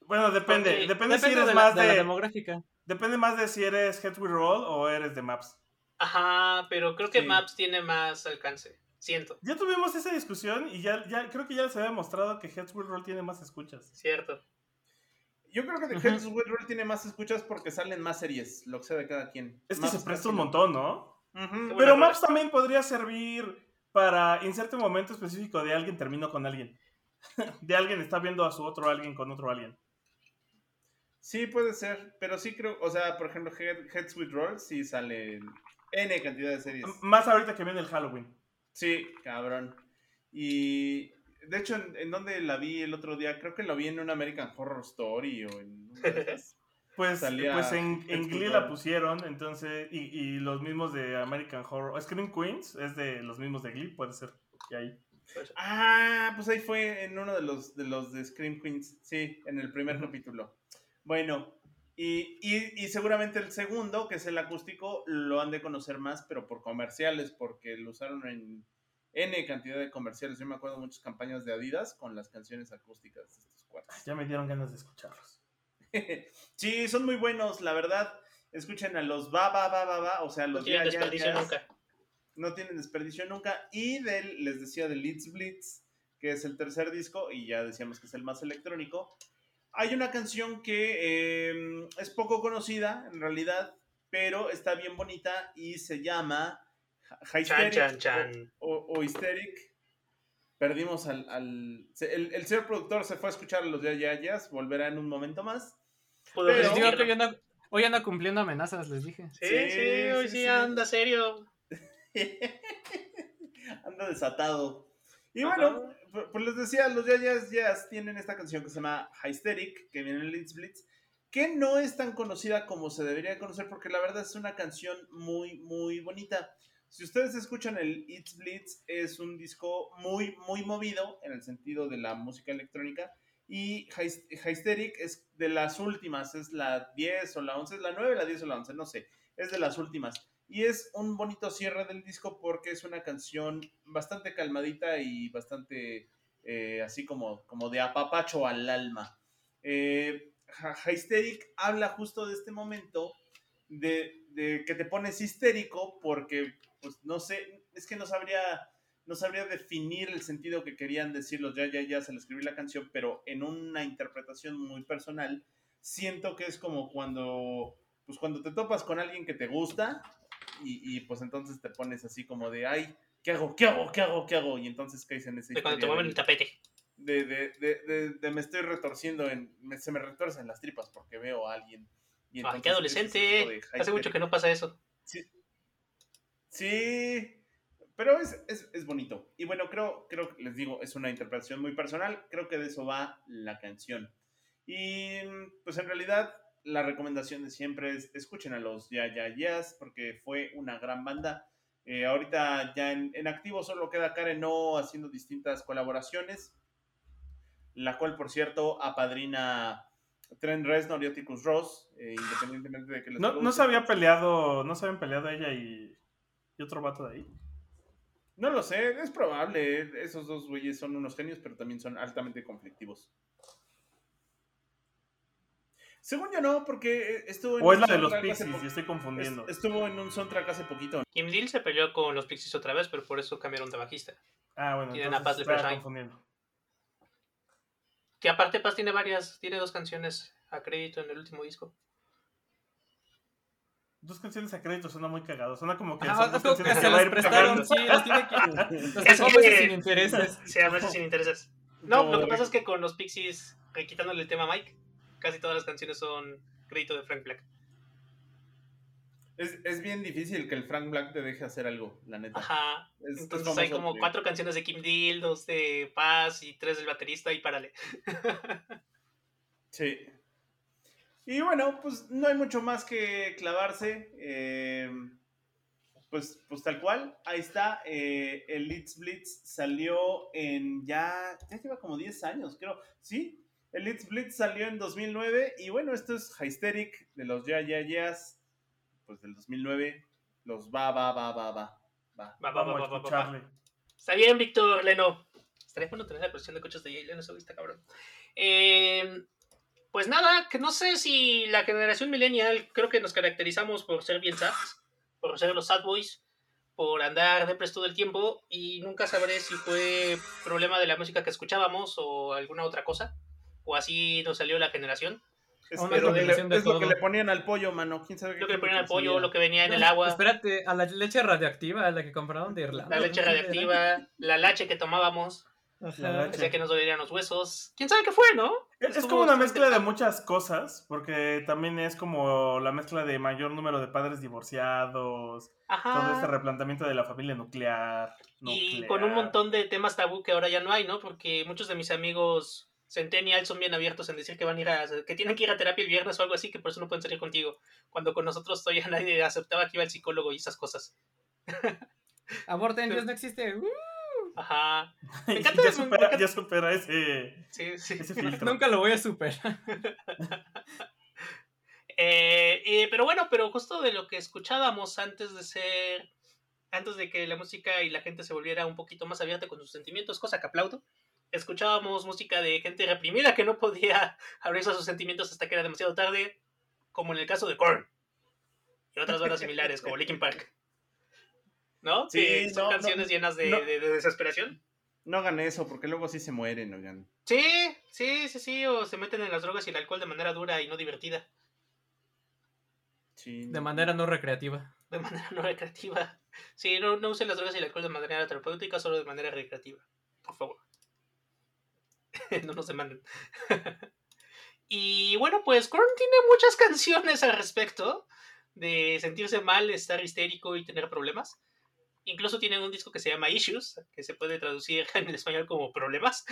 Bueno, depende. Porque Depende, si eres de la, más de la de. demográfica. Depende más de si eres Head We Roll o eres de Maps. Ajá, pero creo que Sí. Maps tiene más alcance. Siento, Ya tuvimos esa discusión y ya, ya creo que ya les había demostrado que Head We Roll tiene más escuchas. cierto. Yo creo que The. Heads With Roll tiene más escuchas porque salen más series, lo que sea de cada quien. Es que se presta un montón, ¿no? Pero Maps también podría servir para inserte un momento específico de alguien terminó con alguien. De alguien está viendo a su otro alguien con otro alguien. Sí, puede ser, pero sí creo, o sea, por ejemplo, Head- Heads with Roll sí sale N cantidad de series. Más ahorita que viene el Halloween. Sí, cabrón. Y de hecho, ¿en, en dónde la vi el otro día? Creo que la vi en un American Horror Story o en. Pues, Salía pues en, en Glee la pusieron, entonces, y, y los mismos de American Horror. Scream Queens es de los mismos de Glee, puede ser. que ahí. Ah, pues ahí fue en uno de los de los de Scream Queens, sí, en el primer capítulo. Bueno, y, y, y, seguramente el segundo, que es el acústico, lo han de conocer más, pero por comerciales, porque lo usaron en N cantidad de comerciales. Yo me acuerdo de muchas campañas de Adidas con las canciones acústicas de estos cuatro. Ya me dieron ganas de escucharlos. sí, son muy buenos, la verdad. Escuchen a los va, va, va, va, va, o sea, los no tienen desperdicio nunca. No tienen desperdicio nunca. Y del, les decía de Leeds Blitz, que es el tercer disco, y ya decíamos que es el más electrónico. Hay una canción que eh, es poco conocida, en realidad, pero está bien bonita y se llama Hysteric O, o, Hysteric. Perdimos al... al el, el, señor productor se fue a escuchar a los Yayayas, volverá en un momento más. Pero, les digo que hoy anda, hoy anda, cumpliendo amenazas, les dije. Sí, sí, sí hoy sí, sí anda serio. anda desatado. Y bueno, pues les decía, los Yayas Jazz tienen esta canción que se llama Hysteric, que viene en Leeds Blitz, que no es tan conocida como se debería conocer, porque la verdad es una canción muy, muy bonita. Si ustedes escuchan el It's Blitz, es un disco muy, muy movido en el sentido de la música electrónica. Y Hysteric es de las últimas, es la 10 o la 11, es la 9, la 10 o la 11, no sé, es de las últimas. Y es un bonito cierre del disco porque es una canción bastante calmadita y bastante eh, así como, como de apapacho al alma. Eh, Hysteric habla justo de este momento de, de, que te pones histérico porque, pues no sé, es que no sabría, no sabría definir el sentido que querían decir los ya, ya, ya, se le escribí la canción, pero en una interpretación muy personal, siento que es como cuando, pues cuando te topas con alguien que te gusta y, pues entonces te pones así como de, ay, ¿qué hago? ¿Qué hago? ¿Qué hago? ¿Qué hago? Y entonces caes en ese... De cuando te mueven el tapete. De, de, de, de, me estoy retorciendo, en, se me retorcen las tripas porque veo a alguien. Y Ay, qué adolescente. Hace mucho que no pasa eso. Sí. Sí. Pero es, es, es, bonito. Y bueno, creo, creo que les digo, es una interpretación muy personal. Creo que de eso va la canción. Y pues en realidad la recomendación de siempre es escuchen a los Ya Ya Yes porque fue una gran banda. Eh, ahorita ya en, en, activo solo queda Karen No haciendo distintas colaboraciones, la cual por cierto apadrina Trent Reznor y Atticus Ross, eh, independientemente de que les no, no se había peleado, no se habían peleado ella y, y otro vato de ahí. No lo sé, es probable. Esos dos güeyes son unos genios, pero también son altamente conflictivos. Según yo no, porque eh, estuvo en. O es la de los Pixies, y estoy confundiendo. Estuvo en un soundtrack hace poquito. Kim Deal se peleó con los Pixies otra vez, pero por eso cambiaron de bajista. Ah, bueno. Tienen a Paz de confundiendo. Que aparte Paz tiene varias, tiene dos canciones a crédito en el último disco. Dos canciones a crédito suena muy cagado. Suena como que ah, son dos canciones que se las prestaron. Sí, las tiene que. Es que, sin intereses. Sí, a veces sin intereses. No, lo que pasa es que con los Pixies, quitándole el tema a Mike, casi todas las canciones son crédito de Frank Black. Es, es, bien difícil que el Frank Black te deje hacer algo, la neta. Ajá. Es, Entonces hay como cuatro canciones de Kim Deal, dos de Paz y tres del baterista y párale. sí. Y bueno, pues no hay mucho más que clavarse. Eh, pues, pues tal cual, ahí está. Eh, el Leeds Blitz salió en ya, ya lleva como 10 años, creo. Sí, el Leeds Blitz salió en 2009 y bueno, esto es Hysteric de los Ya Ya Yeahs, pues del 2009. Los va, va, va, va, va. Va, va, va, va, va, va, Está bien, Víctor Leno. Estaría bueno tener la colección de coches de Jay Leno, está cabrón. Eh, pues nada, que no sé si la generación millennial creo que nos caracterizamos por ser bien sads, por ser los sad boys, por andar de todo el tiempo y nunca sabré si fue problema de la música que escuchábamos o alguna otra cosa o así nos salió la generación. Es, es, lo, que le, es lo, que le, ponían al pollo, mano. ¿Quién sabe lo que le ponían al pollo, lo que venía en el agua. Espérate, a la leche radioactiva, a la que compraron de Irlanda. La leche radioactiva, la leche que tomábamos. Decía que nos dolían los huesos. ¿Quién sabe qué fue, no? Es, es como una mezcla de muchas cosas, porque también es como la mezcla de mayor número de padres divorciados, Ajá. todo este replanteamiento de la familia nuclear, nuclear. Y con un montón de temas tabú que ahora ya no hay, ¿no? Porque muchos de mis amigos Centennial son bien abiertos en decir que van a ir a, que tienen que ir a terapia el viernes o algo así, que por eso no pueden salir contigo. Cuando con nosotros todavía nadie aceptaba que iba al psicólogo y esas cosas. Aborten, Dios no existe. Ajá. Me encanta, ya, supera, ya supera ese, Sí, sí. ese filtro. Nunca lo voy a superar. Eh, eh, pero bueno, pero justo de lo que escuchábamos antes de ser, antes de que la música y la gente se volviera un poquito más abierta con sus sentimientos, cosa que aplaudo, escuchábamos música de gente reprimida que no podía abrirse a sus sentimientos hasta que era demasiado tarde, como en el caso de Korn y otras bandas similares como Linkin Park. ¿No? Sí, que son no, no, canciones llenas de, no. de- de desesperación. No hagan eso, porque luego sí se mueren, oigan. Sí, sí, sí, sí, o se meten en las drogas y el alcohol de manera dura y no divertida. Sí, De manera no recreativa. De manera no recreativa. Sí, no, no usen las drogas y el alcohol de manera terapéutica, solo de manera recreativa. Por favor. no nos demanden. y bueno, pues Korn tiene muchas canciones al respecto de sentirse mal, estar histérico y tener problemas. Incluso tienen un disco que se llama Issues, que se puede traducir en el español como problemas.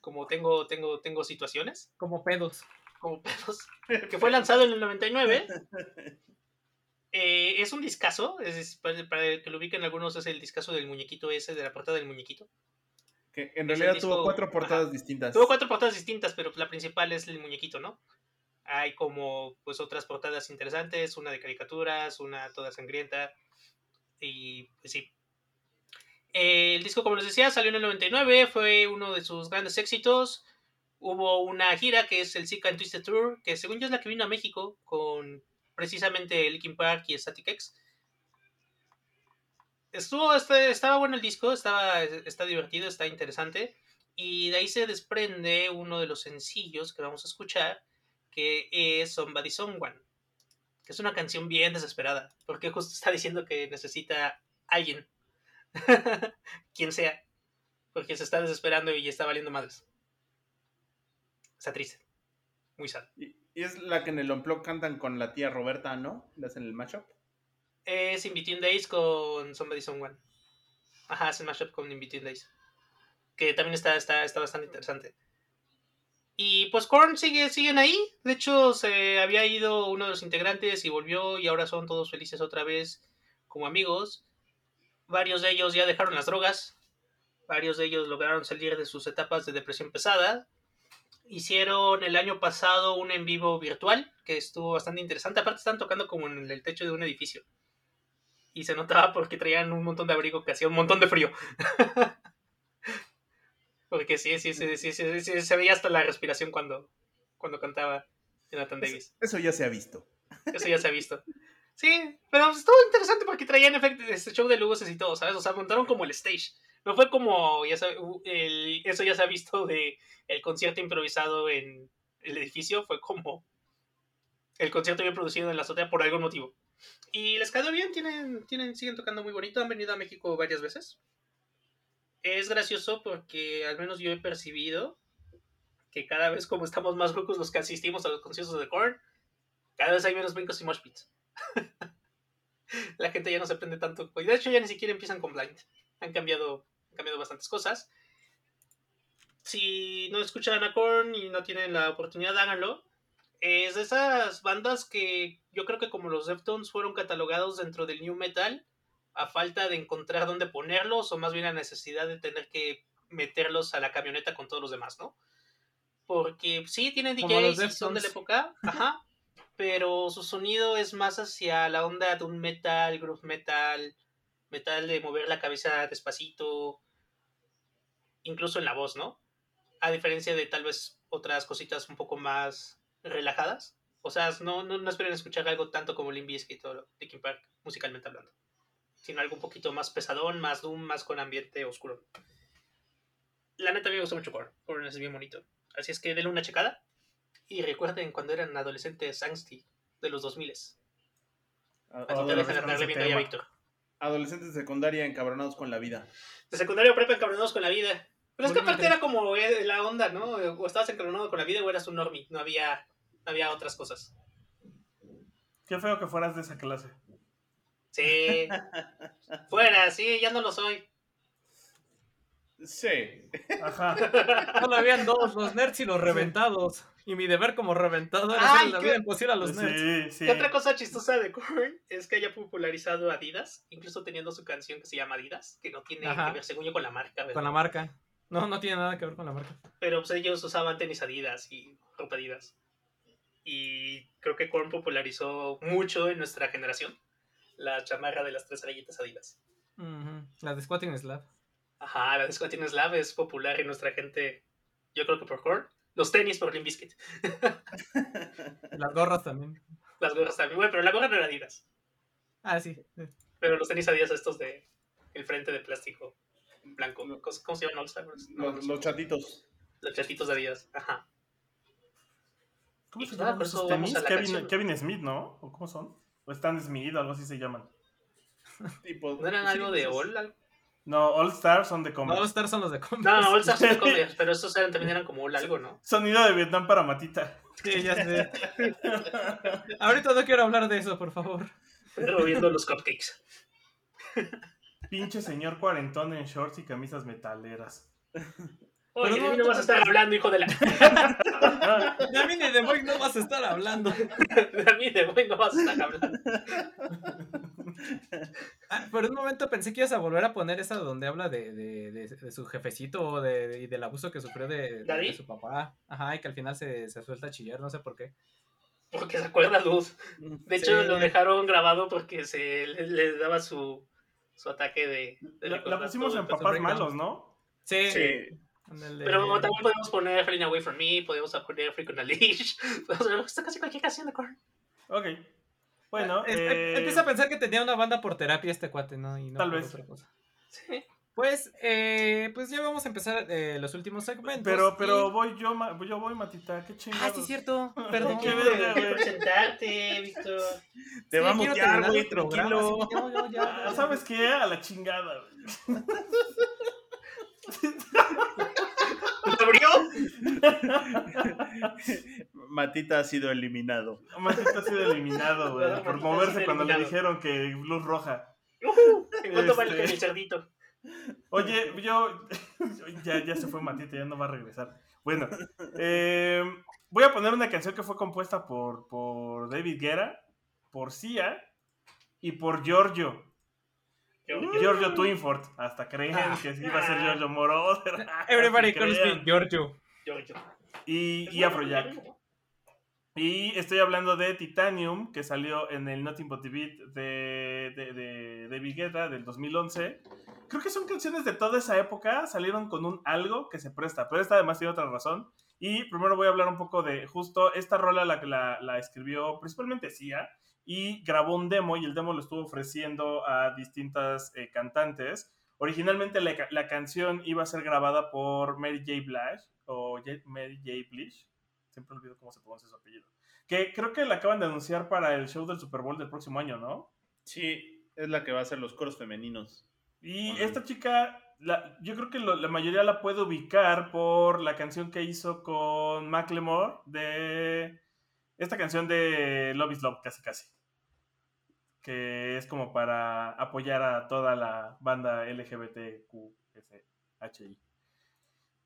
como tengo, tengo, tengo situaciones, Como pedos. como pedos. Que fue lanzado en el 99. Eh, es un discazo, es, para, para que lo ubiquen algunos, es el discazo del muñequito ese, de la portada del muñequito. Que en realidad disco- tuvo cuatro portadas ajá. distintas. Tuvo cuatro portadas distintas, pero la principal es el muñequito, ¿no? Hay como pues otras portadas interesantes, una de caricaturas, una toda sangrienta, y pues sí. El disco, como les decía, salió en el 99, fue uno de sus grandes éxitos. Hubo una gira que es el Sick and Twisted Tour, que según yo es la que vino a México con precisamente Linkin Park y Static X. Estuvo, este- estaba bueno el disco, estaba, está divertido, está interesante. Y de ahí se desprende uno de los sencillos que vamos a escuchar, que es Somebody Someone, que es una canción bien desesperada, porque justo está diciendo que necesita alguien, quien sea, porque se está desesperando y está valiendo madres. Está triste, muy sad. Y, es la que en el Unplug cantan con la tía Roberta, ¿no? Le hacen el mashup. Es In Between Days con Somebody Someone. Ajá, es el mashup con In Between Days. Que también está, está, está bastante interesante. Y pues Korn sigue, siguen ahí. De hecho, se había ido uno de los integrantes y volvió y ahora son todos felices otra vez como amigos. Varios de ellos ya dejaron las drogas. Varios de ellos lograron salir de sus etapas de depresión pesada. Hicieron el año pasado un en vivo virtual que estuvo bastante interesante. Aparte están tocando como en el techo de un edificio. Y se notaba porque traían un montón de abrigo que hacía un montón de frío. porque sí, sí, sí, sí, sí, sí, se veía hasta la respiración cuando, cuando cantaba Jonathan Davis. Eso ya se ha visto. Eso ya se ha visto. Sí, pero estuvo interesante porque traían efecto, este show de luces y todo, ¿sabes? O sea, montaron como el stage. No fue como, ya sabe, el- eso ya se ha visto de el concierto improvisado en el edificio, fue como el concierto bien producido en la azotea por algún motivo. Y les quedó bien, tienen, tienen, siguen tocando muy bonito, han venido a México varias veces. Es gracioso porque al menos yo he percibido que cada vez como estamos más locos los que asistimos a los conciertos de Korn, cada vez hay menos brincos y mosh pits. La gente ya no se prende tanto. De hecho ya ni siquiera empiezan con Blind. Han cambiado, han cambiado bastantes cosas. Si no escuchan a Korn y no tienen la oportunidad, háganlo. Es de esas bandas que yo creo que como los Deftones fueron catalogados dentro del New Metal, a falta de encontrar dónde ponerlos, o más bien la necesidad de tener que meterlos a la camioneta con todos los demás, ¿no? Porque sí, tienen DJs y son de la época, ajá, pero su sonido es más hacia la onda de un metal, groove metal, metal de mover la cabeza despacito, incluso en la voz, ¿no? A diferencia de tal vez otras cositas un poco más relajadas. O sea, no, no, no esperen escuchar algo tanto como Limp Bizkit o Linkin Park, musicalmente hablando. Sino algo un poquito más pesadón, más doom, más con ambiente oscuro. La neta a mí me gusta mucho Korn. Korn es bien bonito. Así es que denle una checada. Y recuerden cuando eran adolescentes angsty de los 2000 A- te Adolescentes dejan con andar ese viendo tema. Víctor. Adolescentes de secundaria encabronados con la vida. De secundaria o prepa encabronados con la vida. Pero es que aparte te- era como eh, la onda, ¿no? O estabas encabronado con la vida o eras un normie. No había, había otras cosas. Qué feo que fueras de esa clase. Sí. Fuera, sí, ya no lo soy. Sí. Ajá. Solo habían dos, los nerds y los reventados. Y mi deber como reventador es Ay, hacerle la qué- vida imposible a los nerds. Sí, sí. ¿Qué otra cosa chistosa de Korn es que haya popularizado Adidas, incluso teniendo su canción que se llama Adidas, que no tiene Ajá. que ver, según yo, con la marca, ¿verdad? Con la marca. No, no tiene nada que ver con la marca. Pero pues ellos usaban tenis Adidas y ropa Adidas. Y creo que Korn popularizó mucho en nuestra generación la chamarra de las tres rayitas Adidas. Ujú. La de Squatting Slab. Ajá, la de Squatting Slab es popular en nuestra gente, yo creo que por Korn. Los tenis por Limp Bizkit. Las gorras también. Las gorras también. Bueno, pero la gorra no era Adidas. Ah, sí. Pero los tenis Adidas estos de el frente de plástico blanco. ¿Cómo, se llaman? No, Los, los chatitos. los chatitos de Adidas. Ajá. ¿Cómo Y se nada, llaman esos eso tenis? Kevin, Smith, ¿no? ¿O cómo son? O Stan Smith, algo así se llaman. Tipo, ¿No eran sí, algo de pues, All? Algo? No, All Stars son de No, Converse. los Stars son los de Converse. No, All Stars son de Converse, pero estos eran, también eran como All algo, ¿no? Sonido de Vietnam para Matita. Sí, ya sé. Ahorita no quiero hablar de eso, por favor. Pero viendo los cupcakes. Pinche señor cuarentón en shorts y camisas metaleras. Oye, Pero de mí no- no vas a estar hablando, hijo de la... De mí ni de Boy no vas a estar hablando. De mí de hoy no vas a estar hablando. Ah, por un momento pensé que ibas a volver a poner esa donde habla de, de, de- de su jefecito o de, del abuso que sufrió de, de- ¿Daddy? de su papá. Ajá, y que al final se, se suelta a chillar, no sé por qué. Porque se acuerda Luz. De hecho, Sí. lo dejaron grabado porque se le, le daba su, su ataque de... de La, la pusimos todo en papás malos, ¿no? Sí. Sí. De- Pero también podemos poner Falling Away From Me, podemos poner Freak on a Leash. Podemos poner está casi cualquier canción de Korn. Ok. Bueno, Es- eh, Empieza a pensar que tenía una banda por terapia este cuate, ¿no? Y no Tal vez. otra cosa. Sí. Pues, eh, pues ya vamos a empezar eh, los últimos segmentos. pero, pero y- voy yo, ma- yo voy, Matita, qué chingado. Ah, sí, cierto. Perdón. Qué Quiero verga, güey. presentarte, Víctor. Te va a Sí, quiero mutear, terminar güey, tranquilo. no, no, ya, ya. ¿Sabes qué? A la chingada. güey. ¿Lo abrió? Matita ha sido eliminado. Matita ha sido eliminado, güey, por moverse cuando le dijeron que luz roja. Uh, ¿En cuánto vale Este- el cerdito? Oye, yo. Ya, ya se fue Matita, ya no va a regresar. Bueno, eh, voy a poner una canción que fue compuesta por, por David Guerra, por Sia y por Giorgio. Giorgio Twinford. Hasta creen Ah. que sí iba a ser Giorgio Moroder. Everybody calls me Giorgio. Giorgio. Y, y Afrojack. Y estoy hablando de Titanium, que salió en el Nothing But The Beat de, de, de David Guetta del 2011. Creo que son canciones de toda esa época, salieron con un algo que se presta, pero esta además tiene otra razón. Y primero voy a hablar un poco de justo esta rola la que la, la escribió principalmente Sia y grabó un demo y el demo lo estuvo ofreciendo a distintas eh, cantantes. Originalmente la, ca- la canción iba a ser grabada por Mary J. Blige o J- Mary J. Blige, siempre olvido cómo se pronuncia su apellido. Que creo que la acaban de anunciar para el show del Super Bowl del próximo año, ¿no? Sí, es la que va a hacer los coros femeninos. Y esta chica, la- yo creo que lo- la mayoría la puede ubicar por la canción que hizo con Macklemore de esta canción de Love is Love, casi casi. Que es como para apoyar a toda la banda LGBTQSHI.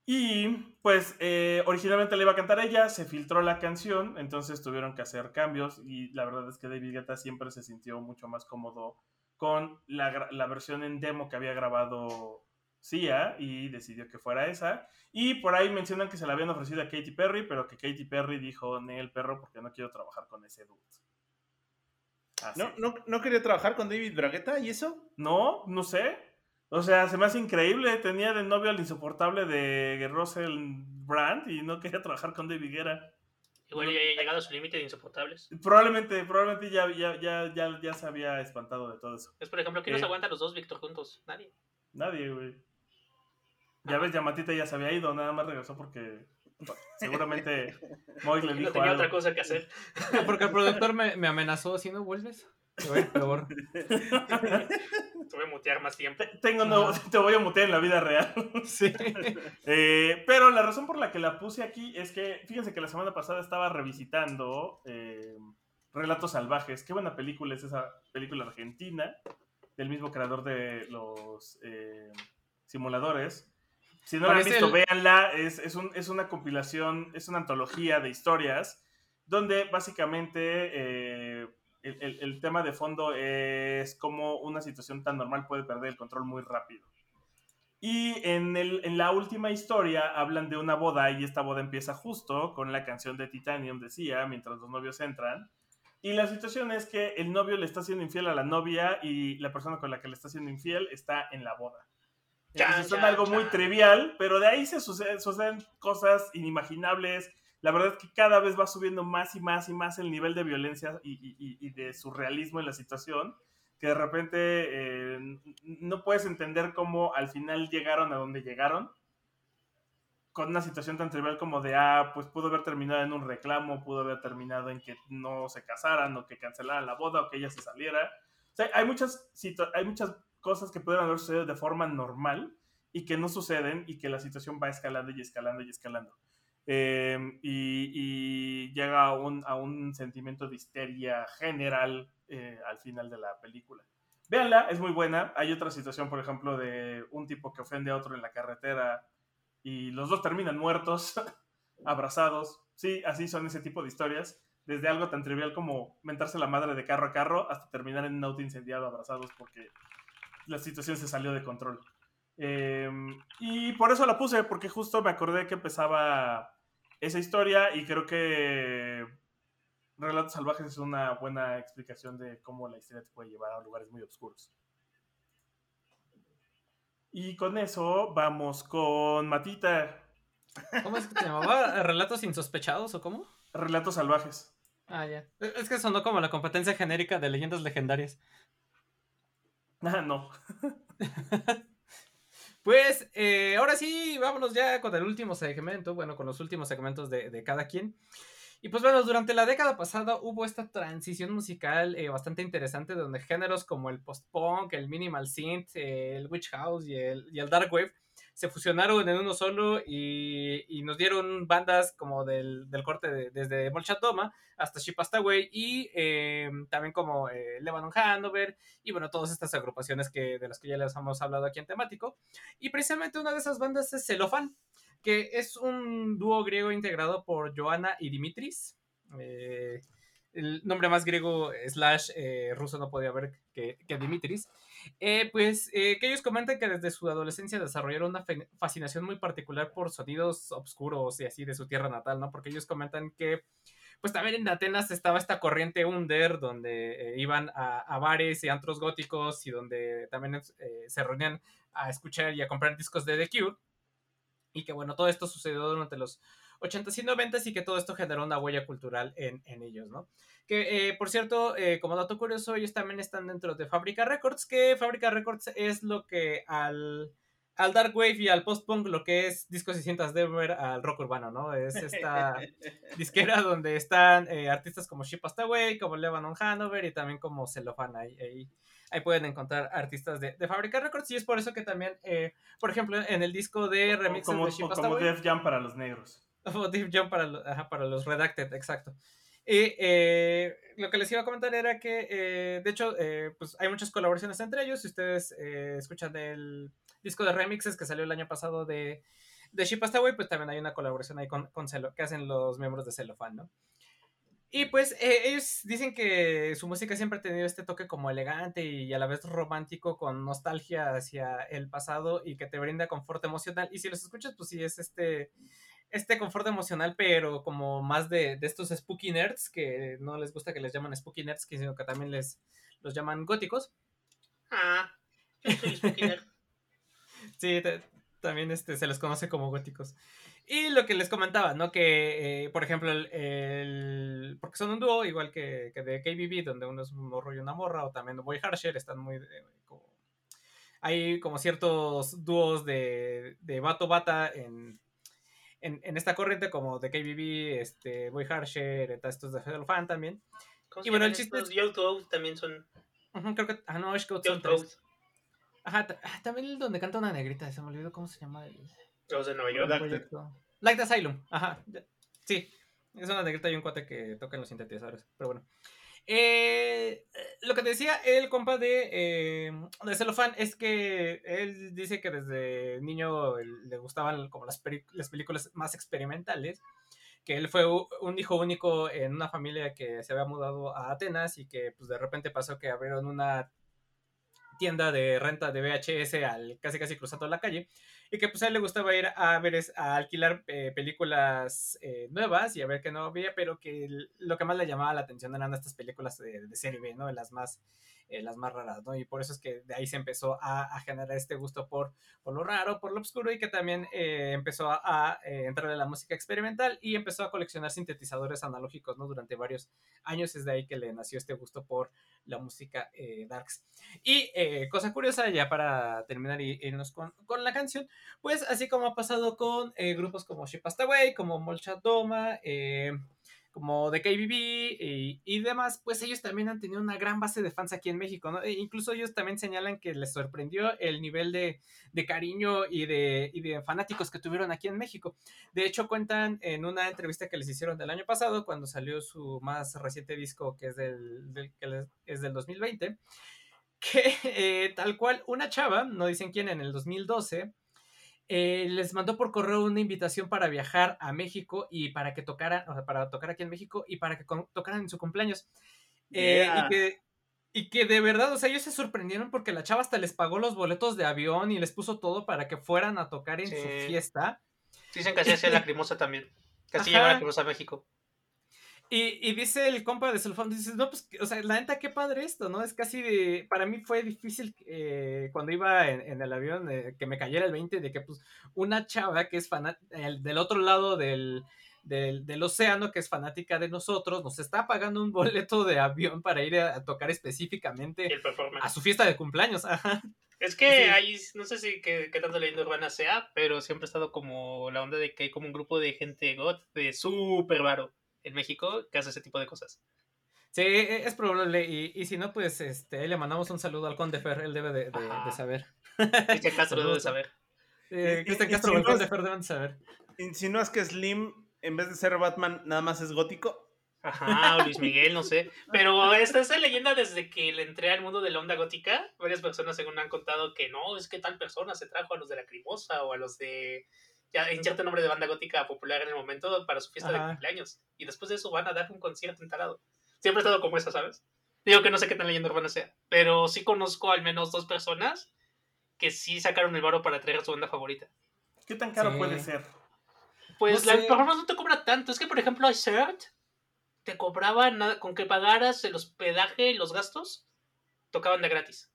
Y pues eh, originalmente le iba a cantar ella, se filtró la canción, entonces tuvieron que hacer cambios y la verdad es que David Guetta siempre se sintió mucho más cómodo con la, la versión en demo que había grabado Sia y decidió que fuera esa. Y por ahí mencionan que se la habían ofrecido a Katy Perry, pero que Katy Perry dijo, el perro, porque no quiero trabajar con ese dude. Así. ¿No, no, ¿No quería trabajar con David Bragueta y eso? No, no sé. O sea, se me hace increíble. Tenía de novio al insoportable de Russell Brand y no quería trabajar con David Guerra. Igual ya había llegado a su límite de insoportables. Probablemente, probablemente ya, ya, ya, ya, ya se había espantado de todo eso. Es, por ejemplo, ¿quién nos Eh. aguanta los dos Víctor juntos? Nadie. Nadie, güey. Ya ves, Yamatita ya se había ido, nada más regresó porque seguramente Moy le No tenía algo. otra cosa que hacer. Porque el productor me, me amenazó, si no vuelves, te va a mutear más tiempo. Te- Tengo no, te voy a mutear en la vida real. Sí. Eh, pero la razón por la que la puse aquí es que, fíjense que la semana pasada estaba revisitando eh, Relatos Salvajes. Qué buena película es esa película argentina, del mismo creador de los eh, simuladores. Si no la han visto, véanla. Es, es, un, es, una compilación, es una antología de historias donde básicamente eh, el, el, tema de fondo es cómo una situación tan normal puede perder el control muy rápido. Y en, el, en la última historia hablan de una boda y esta boda empieza justo con la canción de Titanium, decía, mientras los novios entran. Y la situación es que el novio le está siendo infiel a la novia y la persona con la que le está siendo infiel está en la boda. Es algo muy trivial, pero de ahí se suceden, cosas inimaginables. La verdad es que cada vez va subiendo más y más y más el nivel de violencia y, y, y de surrealismo en la situación que de repente eh, no puedes entender cómo al final llegaron a donde llegaron con una situación tan trivial como de, ah, pues pudo haber terminado en un reclamo, pudo haber terminado en que no se casaran o que cancelaran la boda o que ella se saliera. O sea, hay muchas, hay muchas cosas que pueden haber sucedido de forma normal y que no suceden y que la situación va escalando y escalando y escalando. Em, y, llega a un, a un sentimiento de histeria general eh, al final de la película. Véanla, es muy buena. Hay otra situación, por ejemplo, de un tipo que ofende a otro en la carretera y los dos terminan muertos, abrazados. Sí, así son ese tipo de historias. Desde algo tan trivial como mentarse la madre de carro a carro hasta terminar en un auto incendiado abrazados porque la situación se salió de control. Em, y por eso la puse, porque justo me acordé que empezaba esa historia y creo que Relatos Salvajes es una buena explicación de cómo la historia te puede llevar a lugares muy oscuros. Y con eso vamos con Matita. ¿Cómo es que se llamaba? ¿Relatos insospechados o cómo? Relatos salvajes. Ah, ya. Es que sonó como la competencia genérica de leyendas legendarias. Ah, no. pues eh, ahora sí, vámonos ya con el último segmento, bueno, con los últimos segmentos de, cada quien. Y pues bueno, durante la década pasada hubo esta transición musical eh, bastante interesante donde géneros como el post-punk, el minimal synth, el witch house y el, y el dark wave se fusionaron en uno solo y, y nos dieron bandas como del, del corte desde Molchatoma hasta Shipastaway y eh, también como eh, Lebanon Hanover y bueno, todas estas agrupaciones que, de las que ya les hemos hablado aquí en temático. Y precisamente una de esas bandas es Celofan que es un dúo griego integrado por Joana y Dimitris. Eh, el nombre más griego slash eh, ruso no podía haber que, Dimitris. Eh, pues que ellos comentan que desde su adolescencia desarrollaron una fascinación muy particular por sonidos oscuros y así de su tierra natal, ¿no? Porque ellos comentan que pues también en Atenas estaba esta corriente under donde iban a, a, bares y antros góticos y donde también se reunían a escuchar y a comprar discos de The Cure y que bueno, todo esto sucedió durante los 80s y 90s y que todo esto generó una huella cultural en, en ellos, ¿no? Que, eh, por cierto, eh, como dato curioso, ellos también están dentro de Fábrica Records, que Fábrica Records es lo que al, al Dark Wave y al Post-Punk lo que es Discos y Cintas de ver al rock urbano, ¿no? Es esta disquera donde están eh, artistas como Ship Away, como Lebanon Hanover y también como Cellophane ahí, ahí Ahí pueden encontrar artistas de, de Fábrica Records y es por eso que también, eh, por ejemplo, en el disco de remixes como, de Ship Como Def Jam para los negros. O Def Jam para, para los Redacted, exacto. Y eh, lo que les iba a comentar era que, eh, de hecho, pues hay muchas colaboraciones entre ellos. Si ustedes escuchan el disco de remixes que salió el año pasado de, de Ship pues también hay una colaboración ahí con, con Celo, que hacen los miembros de Cellophane, ¿no? Y pues eh, ellos dicen que su música siempre ha tenido este toque como elegante y a la vez romántico con nostalgia hacia el pasado y que te brinda confort emocional. Y si los escuchas, pues sí es este, este confort emocional, pero como más de, de estos spooky nerds, que no les gusta que les llaman spooky nerds, sino que también les los llaman góticos. Ah, yo soy spooky nerd. sí, también este, se les conoce como góticos. Y lo que les comentaba, ¿no? Que, eh, por ejemplo, el, Porque son un dúo, igual que, que de KBB, donde uno es un morro y una morra, o también Boy Harsher, están muy... Eh, como, hay como ciertos dúos de, de vato bata en, en, en, esta corriente, como de KBB, este, Boy Harsher, estos de Federal Fan también. Y bueno, el chiste es... Young también son... creo que... Ah, no, es que son tres. Ajá, ah, también el donde canta una negrita, se me olvidó cómo se llama. El... Los de Nueva York. Like the Asylum, ajá. Sí, es una negrita y un cuate que toca en los sintetizadores, pero bueno. Eh, lo que decía el compa de, eh, Celofán es que él dice que desde niño le gustaban como las, las películas más experimentales que él fue un hijo único en una familia que se había mudado a Atenas y que pues de repente pasó que abrieron una tienda de renta de VHS al casi casi cruzando la calle y que pues a él le gustaba ir a ver a alquilar eh, películas eh, nuevas y a ver qué no había pero que lo que más le llamaba la atención eran estas películas de, de serie B, ¿no? Las más eh, las más raras, ¿no? Y por eso es que de ahí se empezó a, generar este gusto por, por, lo raro, por lo oscuro y que también eh, empezó a, eh, entrar en la música experimental y empezó a coleccionar sintetizadores analógicos, ¿no? Durante varios años es de ahí que le nació este gusto por la música darks. Y cosa curiosa, ya para terminar y irnos con, con, la canción, pues así como ha pasado con grupos como She Passed Away, como Molchat Doma, como de KBB y, y, demás, pues ellos también han tenido una gran base de fans aquí en México, ¿no? E incluso ellos también señalan que les sorprendió el nivel de, cariño y de, y de, fanáticos que tuvieron aquí en México. De hecho, cuentan en una entrevista que les hicieron del año pasado, cuando salió su más reciente disco, que es del, del que es del 2020, que eh, tal cual una chava, no dicen quién, en el 2012, eh, les mandó por correo una invitación para viajar a México y para que tocaran, o sea, para tocar aquí en México y para que tocaran en su cumpleaños. Eh, y, que, y que de verdad, o sea, ellos se sorprendieron porque la chava hasta les pagó los boletos de avión y les puso todo para que fueran a tocar en su fiesta. Dicen que así hacía Lacrimosa también. Que así Lacrimosa a México. Y, dice el compa de Sulfón, dice, no, pues, o sea, la neta, qué padre esto, ¿no? Es casi, de, para mí fue difícil eh, cuando iba en, el avión eh, que me cayera el 20 de que, pues, una chava que es fanática, del otro lado del, del, océano, que es fanática de nosotros, nos está pagando un boleto de avión para ir a, tocar específicamente a su fiesta de cumpleaños. Es que hay, no sé si qué, tanto leyenda urbana sea, pero siempre ha estado como la onda de que hay como un grupo de gente got de súper varo en México que hace ese tipo de cosas. Sí, e, es probable. Y, si no, pues este, le mandamos un saludo al Conde Fer, él debe de, saber. Cristian Castro debe de saber. Cristian Castro el Conde Fer deben saber. ¿Insinúas que Slim, en vez de ser Batman, nada más es gótico? Ajá, o Luis Miguel, no sé. Pero esta es leyenda desde que le entré al mundo de la onda gótica. Varias personas según han contado que no, es que tal persona se trajo a los de la Crimosa o a los de ya inserte nombre de banda gótica popular en el momento para su fiesta de cumpleaños. Y después de eso van a dar un concierto entalado. Siempre he estado como esa, ¿sabes? Digo que no sé qué tan leyenda urbana sea, pero sí conozco al menos dos personas que sí sacaron el varo para traer a su banda favorita. ¿Qué tan caro puede ser? Pues la performance no te cobra tanto. Es que, por ejemplo, a Cert te cobraba nada, con que pagaras el hospedaje y los gastos, tocaban de gratis.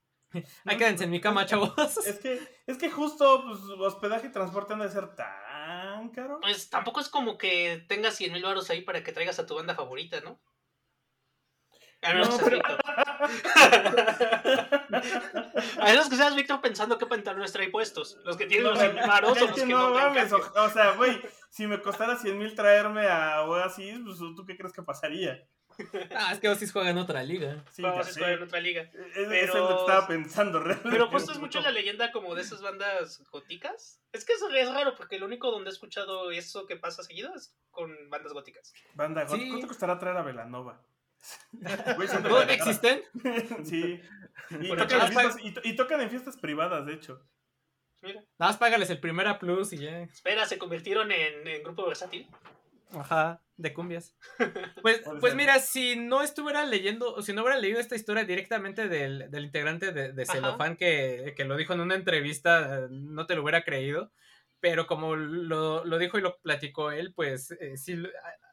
Ahí quédense en mi cama, chavos. Es que, es que justo pues, hospedaje y transporte han de ser tan caro. Pues tampoco es como que tengas 100 mil baros ahí para que traigas a tu banda favorita, ¿no? A menos no, que seas Víctor. a menos que seas Víctor pensando qué pantalones trae puestos. Los que tienen los 100 baros o los que no, mames, o, o, sea, güey, si me costara 100 mil traerme a Oasis, pues, ¿tú qué crees que pasaría? Ah, es que Oasis juega en otra liga. Sí, Oasis juega en otra liga. Es, pero... es lo que estaba pensando, realmente. Pero justo es mucho la leyenda como de esas bandas góticas. Es que eso es raro, porque lo único donde he escuchado eso que pasa seguido es con bandas góticas. Banda gótica. ¿Cuánto costará traer a Velanova? ¿No existen? sí. Y tocan, en fiestas, y, tocan, en fiestas, privadas, de hecho. Mira. Nada más págales el primera plus y ya. Espera, ¿se convirtieron en, en grupo versátil? Ajá, de cumbias. Pues, pues mira, si no estuviera leyendo, o si no hubiera leído esta historia directamente del, del integrante de, de Celofán que, que, lo dijo en una entrevista, no te lo hubiera creído. Pero como lo, lo dijo y lo platicó él, pues eh, sí,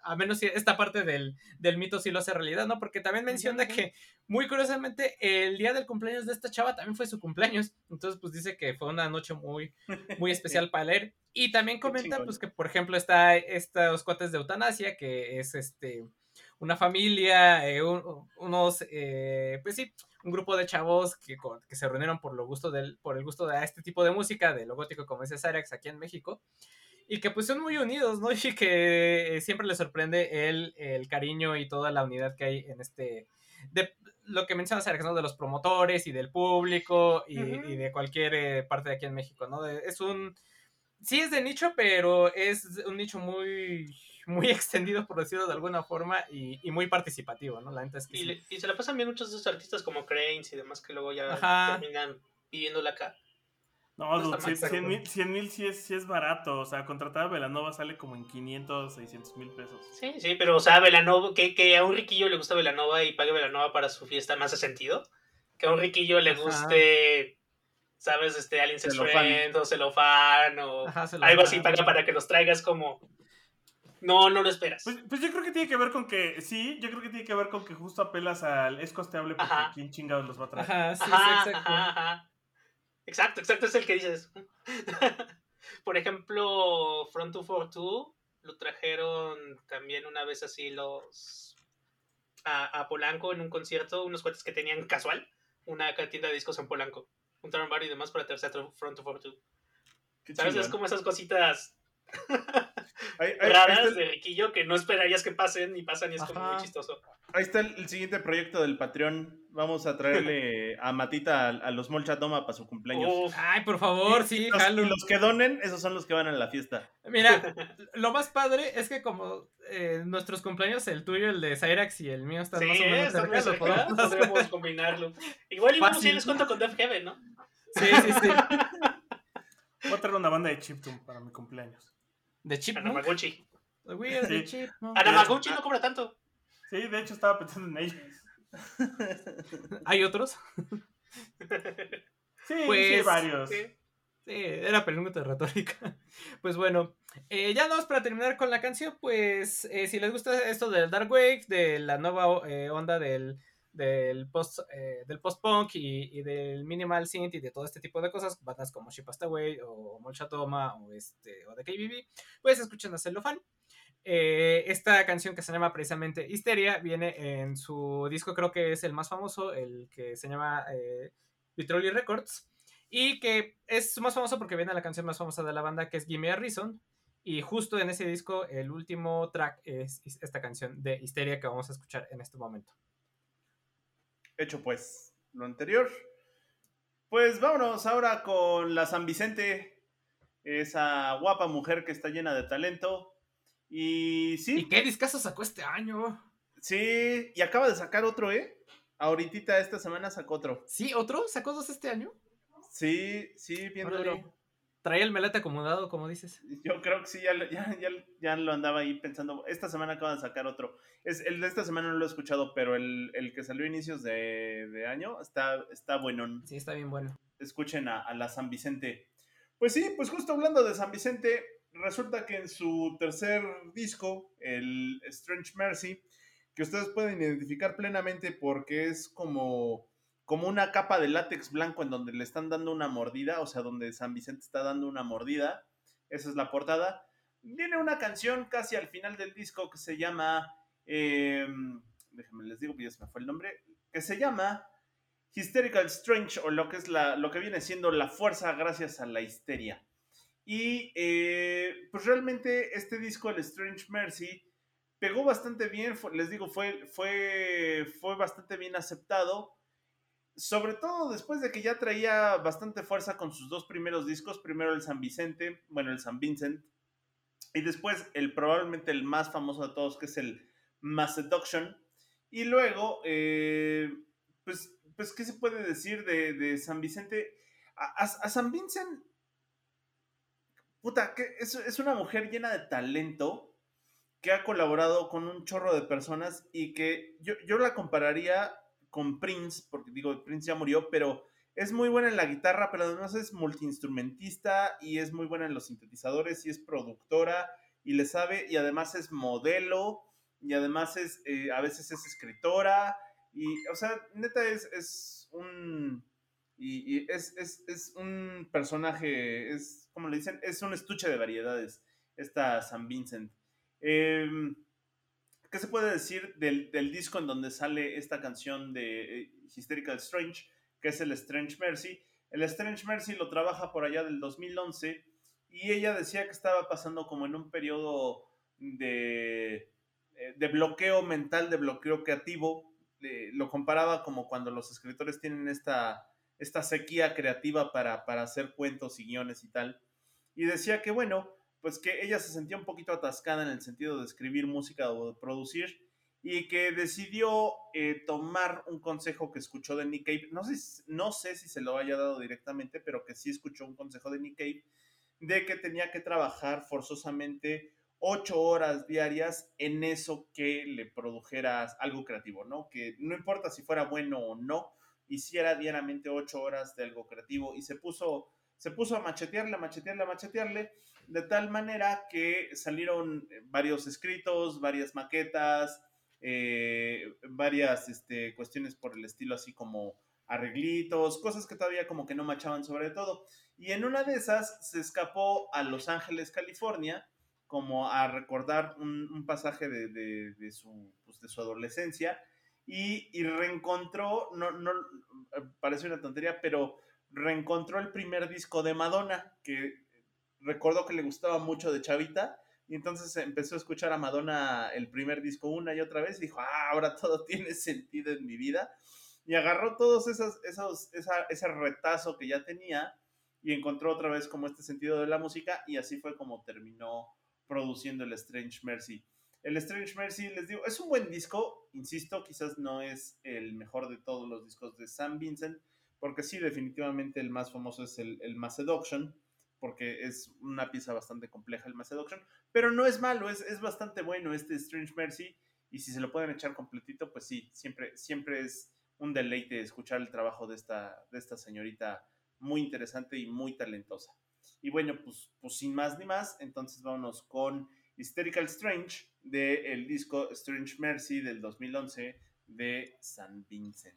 a menos esta parte del, del, mito sí lo hace realidad, ¿no? Porque también menciona que, muy curiosamente, el día del cumpleaños de esta chava también fue su cumpleaños. Entonces, pues dice que fue una noche muy, muy especial para leer. Y también comenta, pues, que, por ejemplo, está estos cuates de eutanasia, que es este una familia, eh, unos, eh, pues sí, un grupo de chavos que, que, se reunieron por, lo gusto del, por el gusto de este tipo de música, de lo gótico como dice Sarex aquí en México y que pues son muy unidos, ¿no? Y que siempre les sorprende el, el cariño y toda la unidad que hay en este, de lo que mencionas, Alex, ¿no? De los promotores y del público y, y de cualquier eh, parte de aquí en México, ¿no? es un, sí es de nicho, pero es un nicho muy, muy extendido, por decirlo de alguna forma, y, y muy participativo, ¿no? La neta es que Y, sí. y se la pasan bien muchos de esos artistas como Cranes y demás que luego ya Ajá. terminan viviéndola acá. No, No dude, está mal, 100 pero- mil 100 mil sí es, sí es barato. O sea, contratar a Velanova sale como en 500, 600 mil pesos. Sí, sí, pero o sea, Velanova, que, que a un riquillo le gusta Velanova y pague Velanova para su fiesta, ¿no hace sentido? Que a un riquillo le Ajá. guste, ¿sabes? Este, Alien Sex. Friend o Celofán o Ajá, se lo algo así, paga para que los traigas como... No, no lo esperas. Pues, pues yo creo que tiene que ver con que, sí, yo creo que tiene que ver con que justo apelas al es costeable porque Ajá. quién chingados los va a traer. Ajá, sí, Ajá, sí, exacto. ajá, ajá. Exacto, exacto, es el que dices. Por ejemplo, Front 242 lo trajeron también una vez así los a, a Polanco en un concierto, unos cuates que tenían casual una tienda de discos en Polanco, juntaron bar y demás para traerse a Front 242. Qué ¿Sabes? Es como esas cositas Ahí, raras está el- de riquillo que no esperarías que pasen y pasan y es como muy chistoso. ahí está el, el siguiente proyecto del Patreon. Vamos a traerle a Matita a, a los Molchat Doma para su cumpleaños. Uf, Ay, por favor, sí, Y los, jalo. y los que donen, esos son los que van a la fiesta. Mira, lo más padre es que como eh, nuestros cumpleaños, el tuyo, el de Cyrax y el mío están sí, más o menos cerca, cerca, podemos combinarlo. Igual y vamos Fácil. y les cuento con Def Heaven, ¿no? Sí, sí, sí. Voy a traer una banda de chiptune para mi cumpleaños. De Chipmunk. Anamaguchi. The Sí. Chipmunk. Anamaguchi no cobra tanto. Sí, de hecho estaba pensando en ellos. ¿Hay otros? Sí, Pues, sí, hay varios. Sí. Sí, era pregunta de retórica. Pues bueno, eh, ya vamos para terminar con la canción. Pues eh, si les gusta esto del Dark Wave, de la nueva eh, onda del, del post eh, del post-punk y, y del minimal synth y de todo este tipo de cosas, bandas como She Passed Away o Molchatoma o, este, o The KBB, pues escuchen a Cellophane. Eh, esta canción que se llama precisamente Histeria viene en su disco, creo que es el más famoso, el que se llama eh, Vitroli Records. Y que es más famoso porque viene la canción más famosa de la banda, que es Gimme a Reason. Y justo en ese disco, el último track es esta canción de Histeria que vamos a escuchar en este momento. Hecho pues lo anterior. Pues vámonos ahora con la San Vicente, esa guapa mujer que está llena de talento. Y sí, ¿Y qué discazo sacó este año? sí, y acaba de sacar otro, ¿eh? Ahorita esta semana sacó otro. ¿Sí? ¿Otro? ¿Sacó dos este año? Sí, sí, bien Órale. duro. Traía el melete acomodado, como dices. Yo creo que sí, ya, lo- ya, ya, ya lo andaba ahí pensando. Esta semana acaban de sacar otro. Es, el de esta semana no lo he escuchado, pero el, el que salió a inicios de, de año está, está bueno. Sí, está bien bueno. Escuchen a, a la San Vicente. Pues sí, pues justo hablando de San Vicente, resulta que en su tercer disco, el Strange Mercy, que ustedes pueden identificar plenamente porque es como, como una capa de látex blanco en donde le están dando una mordida, o sea, donde San Vicente está dando una mordida. Esa es la portada. Viene una canción casi al final del disco que se llama, eh, déjenme les digo, ya se me fue el nombre, que se llama Hysterical Strange, o lo que es la, lo que viene siendo la fuerza gracias a la histeria. Y eh, pues realmente este disco, el Strange Mercy, pegó bastante bien, les digo, fue, fue, fue bastante bien aceptado. Sobre todo después de que ya traía bastante fuerza con sus dos primeros discos, primero el San Vicente, bueno, el San Vincent, y después el probablemente el más famoso de todos, que es el Mass Seduction. Y luego, eh, pues, pues, ¿qué se puede decir de, de San Vicente? A San Vincent, puta, que es, es una mujer llena de talento que ha colaborado con un chorro de personas y que yo, yo la compararía con Prince, porque digo, Prince ya murió, pero es muy buena en la guitarra, pero además es multiinstrumentista y es muy buena en los sintetizadores y es productora y le sabe y además es modelo y además es, eh, a veces es escritora y, o sea, neta es, es un, y, es, es, es un personaje, es, como le dicen, es un estuche de variedades, esta San Vincent. Em, ¿Qué se puede decir del, disco en donde sale esta canción de eh, Hysterical Strange, que es el Strange Mercy? El Strange Mercy lo trabaja por allá del 2011 y ella decía que estaba pasando como en un periodo de, eh, bloqueo mental, de bloqueo creativo. Lo comparaba como cuando los escritores tienen esta, esta sequía creativa para, para hacer cuentos y guiones y tal. Y decía que, bueno, pues que ella se sentía un poquito atascada en el sentido de escribir música o de producir y que decidió eh, tomar un consejo que escuchó de Nick Cave. No sé, no sé si se lo haya dado directamente, pero que sí escuchó un consejo de Nick Cave de que tenía que trabajar forzosamente ocho horas diarias en eso que le produjera algo creativo, ¿no? Que no importa si fuera bueno o no, hiciera diariamente ocho horas de algo creativo y se puso, se puso a machetearle, a machetearle, a machetearle, de tal manera que salieron varios escritos, varias maquetas, eh, varias este, cuestiones por el estilo así como arreglitos, cosas que todavía como que no machaban sobre todo. Y en una de esas se escapó a Los Ángeles, California, como a recordar un, pasaje de, su, pues, de, su, adolescencia y, reencontró, no, no, parece una tontería, pero reencontró el primer disco de Madonna, que recordó que le gustaba mucho de Chavita, y entonces empezó a escuchar a Madonna el primer disco una y otra vez y dijo, ah, ahora todo tiene sentido en mi vida. Y agarró todos esos, esos, ese retazo que ya tenía y encontró otra vez como este sentido de la música y así fue como terminó produciendo el Strange Mercy. El Strange Mercy, les digo, es un buen disco, insisto, quizás no es el mejor de todos los discos de Sam Vincent, porque sí, definitivamente el más famoso es el, el Macedoction, porque es una pieza bastante compleja el Macedoction, pero no es malo, es, es bastante bueno este Strange Mercy, y si se lo pueden echar completito, pues sí, siempre, siempre es un deleite escuchar el trabajo de esta, de esta señorita muy interesante y muy talentosa. Y bueno, pues, pues sin más ni más, entonces vámonos con Hysterical Strange del disco Strange Mercy del 2011 de San Vincent.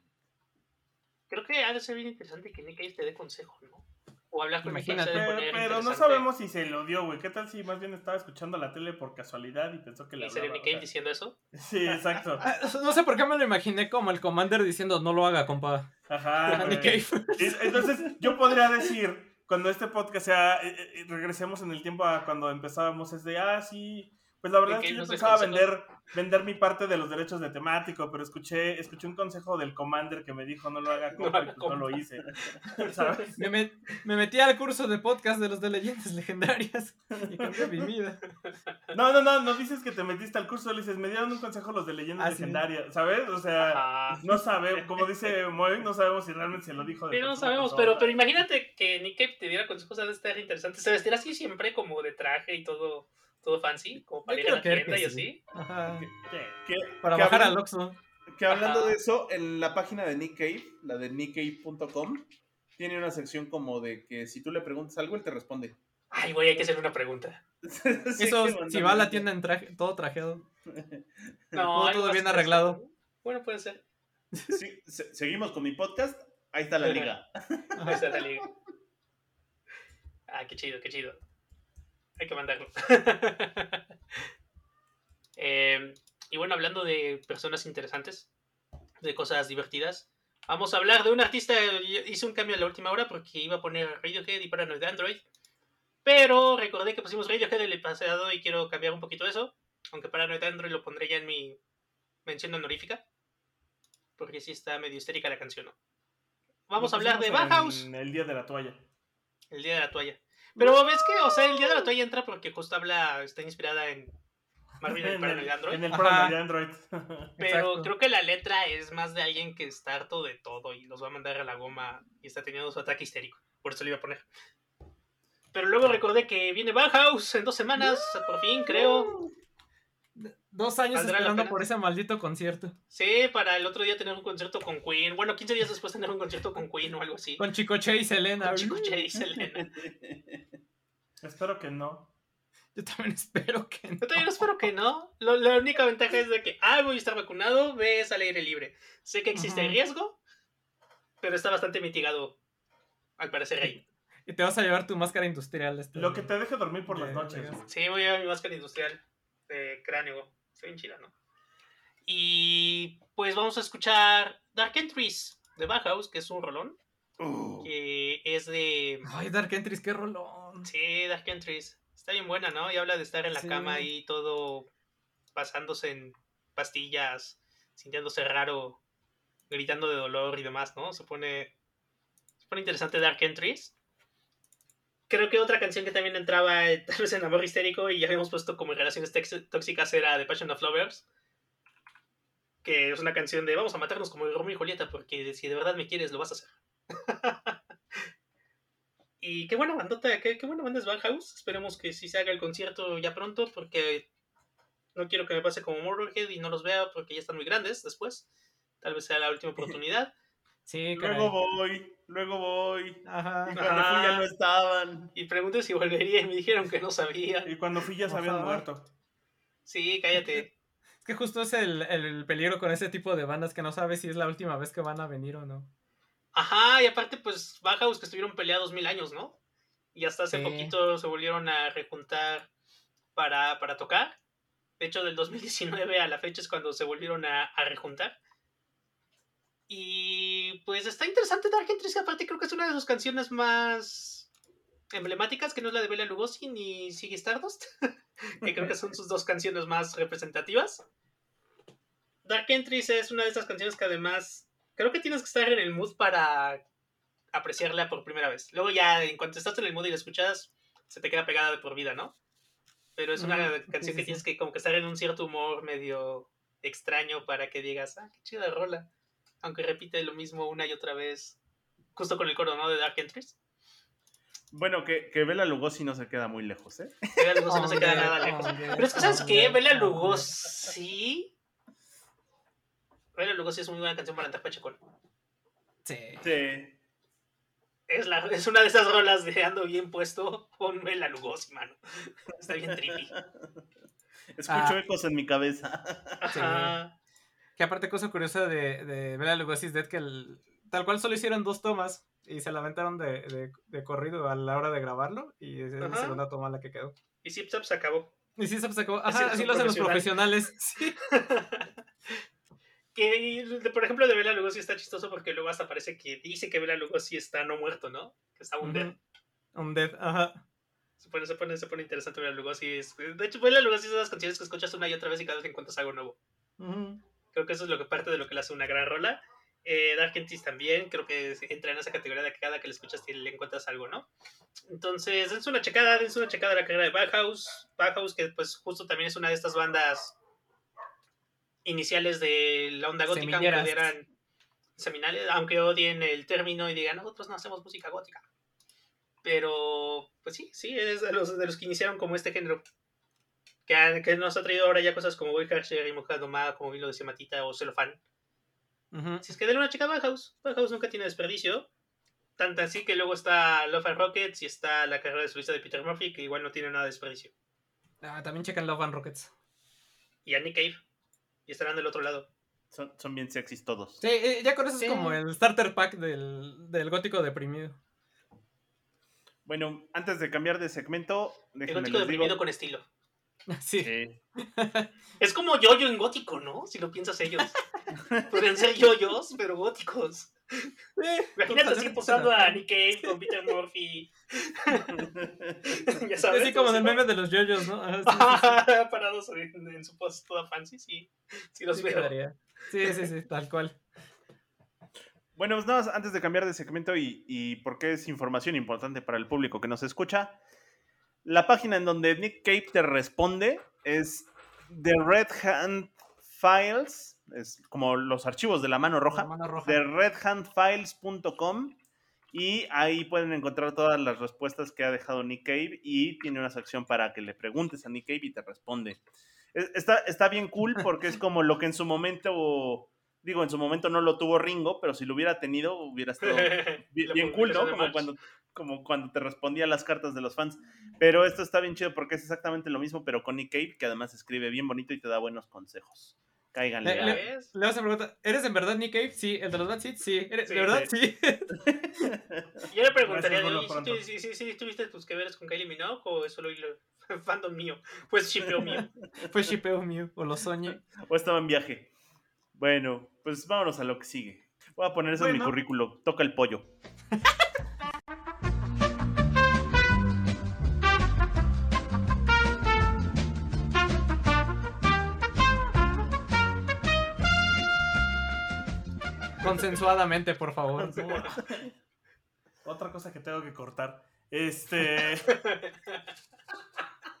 Creo que ha de ser bien interesante que Nick Cave te dé consejo, ¿no? O hablar con Imagínate. Pero, pero no sabemos si se lo dio, güey. ¿Qué tal si más bien estaba escuchando la tele por casualidad y pensó que le ¿Y sería Nick Cave diciendo eso? Sí, exacto. Ah, no sé por qué me lo imaginé como el Commander diciendo no lo haga, compa. Ajá. Nick Cave. Entonces, yo podría decir cuando este podcast sea, eh, eh, regresemos en el tiempo a cuando empezábamos, es de, ah, sí, pues la verdad es que yo pensaba vender, vender mi parte de los derechos de temático, pero escuché, escuché un consejo del Commander que me dijo no lo haga no, pues no, lo hice. Me, me, metí al curso de podcast de los de leyendas legendarias y cambié mi vida. No, no, no, no dices que te metiste al curso, le dices, me dieron un consejo los de leyendas ah, legendarias, ¿sabes? O sea, no sabemos, como dice Moy, no sabemos si realmente se lo dijo. pero no sabemos, pero, pero imagínate que Nick te diera consejos de estar interesante. Se vestirá así siempre como de traje y todo todo fancy, como para ir a la tienda y así. para bajar al Oxxo. Que hablando de eso, en la página de Nick Cave, la de nickcave.com, tiene una sección como de que si tú le preguntas algo, él te responde. Ay, güey, hay que hacerle una pregunta. Eso, si va a la tienda en traje, todo trajeado. No, todo bien arreglado. Bueno, puede ser. Sí, seguimos con mi podcast. Ahí está la liga. Ahí está la liga. Ah, qué chido, qué chido. Hay que mandarlo. Em, y bueno, hablando de personas interesantes, de cosas divertidas, vamos a hablar de un artista. Hice un cambio a la última hora porque iba a poner Radiohead y Paranoid Android. Pero recordé que pusimos Radiohead el pasado y quiero cambiar un poquito eso. Aunque Paranoid Android lo pondré ya en mi mención honorífica. Porque sí está medio histérica la canción, Vamos a hablar de Bauhaus. El día de la toalla. El día de la toalla. Pero ves que, o sea, el día de la toalla entra porque justo habla, está inspirada en Marvin el Paranoid Android. En el Paranoid Android. Pero creo que la letra es más de alguien que está harto de todo y los va a mandar a la goma y está teniendo su ataque histérico. Por eso lo iba a poner. Pero luego recordé que viene Bauhaus en dos semanas, por fin, creo. Dos años esperando por ese maldito concierto. Sí, para el otro día tener un concierto con Queen. Bueno, 15 días después tener un concierto con Queen o algo así. Con Chicoche y Selena. Con Chicoche y Selena. espero que no. Yo también espero que no. Yo también espero que no. la única ventaja es de que, ah, voy a estar vacunado, ves al aire libre. Sé que existe riesgo, pero está bastante mitigado, al parecer ahí. Y te vas a llevar tu máscara industrial. Este Lo que te deje dormir por las noches. Sí, voy a llevar mi máscara industrial de cráneo. Está bien chida, ¿no? Y pues vamos a escuchar Dark Entries de Bauhaus, que es un rolón. Uh. Que es de. Ay, Dark Entries, qué rolón. Sí, Dark Entries. Está bien buena, ¿no? Y habla de estar en la cama ahí todo pasándose en pastillas, sintiéndose raro, gritando de dolor y demás, ¿no? Se pone. Se pone interesante Dark Entries. creo que otra canción que también entraba eh, tal vez en amor histérico y ya habíamos puesto como en relaciones tóxicas era The Passion of Lovers. Que es una canción de vamos a matarnos como Romeo y Julieta porque si de verdad me quieres lo vas a hacer. y qué buena bandota, qué, qué buena banda es Van House. Esperemos que sí se haga el concierto ya pronto porque no quiero que me pase como Motorhead y no los vea porque ya están muy grandes después. Tal vez sea la última oportunidad. Sí, caray. Luego voy, luego voy. Ajá. Y cuando fui ya no estaban. Y pregunté si volvería y me dijeron que no sabía. Y cuando fui ya se habían muerto. Sí, cállate. Es que justo es el, el peligro con ese tipo de bandas que no sabes si es la última vez que van a venir o no. Ajá, y aparte, pues, Bauhaus que estuvieron peleados mil años, ¿no? Y hasta hace Sí. poquito se volvieron a rejuntar para, para tocar. De hecho, del 2019 a la fecha es cuando se volvieron a, a rejuntar. Y pues está interesante Dark Entries, que aparte creo que es una de sus canciones más emblemáticas, que no es la de Bela Lugosi ni Ziggy Stardust, que creo que son sus dos canciones más representativas. Dark Entries es una de esas canciones que además creo que tienes que estar en el mood para apreciarla por primera vez. Luego ya, en cuanto estás en el mood y la escuchas, se te queda pegada de por vida, ¿no? Pero es una Mm, canción sí, que sí. tienes que como que estar en un cierto humor medio extraño para que digas, ah, qué chida rola. Aunque repite lo mismo una y otra vez, justo con el coro, ¿no? De Dark Entries. Bueno, que, que Bela Lugosi no se queda muy lejos, ¿eh? Bela Lugosi no se queda Hombre, nada lejos. hombre, Pero es que, ¿sabes qué? hombre, Bela. Lugosi... Bela Lugosi es muy buena canción para andar pachecón. Sí. Sí. Es, la, es una de esas rolas de ando bien puesto con Bela Lugosi, mano. Está bien trippy. Escucho Ah. ecos en mi cabeza. Ajá. Que aparte, cosa curiosa de, de Bela Lugosi's Dead, que el- tal cual solo hicieron dos tomas y se la aventaron de, de, de corrido a la hora de grabarlo y es la segunda toma la que quedó. Y Zip Zap se acabó. Y sí se. Así Ajá, es así lo hacen los profesional. profesionales. Sí. que, por ejemplo, de Bela Lugosi está chistoso porque luego hasta parece que dice que Bela Lugosi está no muerto, ¿no? Que está un dead. Un dead, ajá. Se pone, se, pone, se pone interesante Bela Lugosi. Es- de hecho, Bela Lugosi es de esas canciones que escuchas una y otra vez y cada vez que encuentras algo nuevo. Ujú. Creo que eso es lo que parte de lo que le hace una gran rola. Eh, Dark Entries también, creo que es- entra en esa categoría de que cada que le escuchas le encuentras algo, ¿no? Entonces, dense una checada, dense una checada a la carrera de Bauhaus. Bauhaus, que pues justo también es una de estas bandas iniciales de la onda gótica, aunque odieran seminales, aunque odien el término y digan, nosotros no hacemos música gótica. Pero, pues sí, sí, es de los, de los que iniciaron como este género. Que, que nos ha traído ahora ya cosas como Boy Harsher y Moja Domada, como bien lo decía Matita, o Celofán. Si es que denle una chica a Bauhaus. Bauhaus nunca tiene desperdicio. Tanto así que luego está Love and Rockets y está la carrera de solista de Peter Murphy, que igual no tiene nada de desperdicio. Ah, también checan Love and Rockets. Y a Nick Cave. Y estarán del otro lado. Son, son bien sexys todos. Sí, eh, ya con eso Sí. es como el starter pack del, del gótico deprimido. Bueno, antes de cambiar de segmento, El gótico deprimido digo. con estilo. Sí. Sí. Es como yo-yo en gótico, ¿no? Si lo piensas ellos. Podrían ser yoyos, pero góticos. Imagínate así posando a Nick Cave con Peter Murphy. ya sabes. Así como en el meme de los yoyos, ¿no? Ajá, sí, sí, sí. Parados en, en su post toda fancy, sí. Sí los Sí veo. quedaría. Sí, sí, sí, tal cual. Bueno, pues nada más antes de cambiar de segmento y, y porque es información importante para el público que nos escucha, la página en donde Nick Cave te responde es The Red Hand Files, es como los archivos de la mano roja, La mano roja. de redhandfiles.com y ahí pueden encontrar todas las respuestas que ha dejado Nick Cave y tiene una sección para que le preguntes a Nick Cave y te responde. Es- Está, está bien cool porque es como lo que en su momento, digo, en su momento no lo tuvo Ringo, pero si lo hubiera tenido hubiera estado bien, cool, ¿no? Como cuando, como cuando te respondía las cartas de los fans. Pero esto está bien chido porque es exactamente lo mismo, pero con Nick Cave, que además escribe bien bonito y te da buenos consejos. Cáiganle. Le- vas a preguntar, ¿eres en verdad Nick Cave? Sí. ¿El de los Bad Seeds? Sí. ¿Eres, Sí, ¿De verdad? sí. Sí. Yo le preguntaría, Gracias, vuelvo "Oye, ¿sí, pronto". tú- sí, sí, sí, tuviste tus que veres con Kylie Minogue o es solo fandom mío? Pues shipeo mío. Fue shipeo mío, o lo soñé. o estaba en viaje. Bueno, pues vámonos a lo que sigue. Voy a poner eso en mi currículo. Toca el pollo. Consensuadamente, por favor. Otra cosa que tengo que cortar. Este.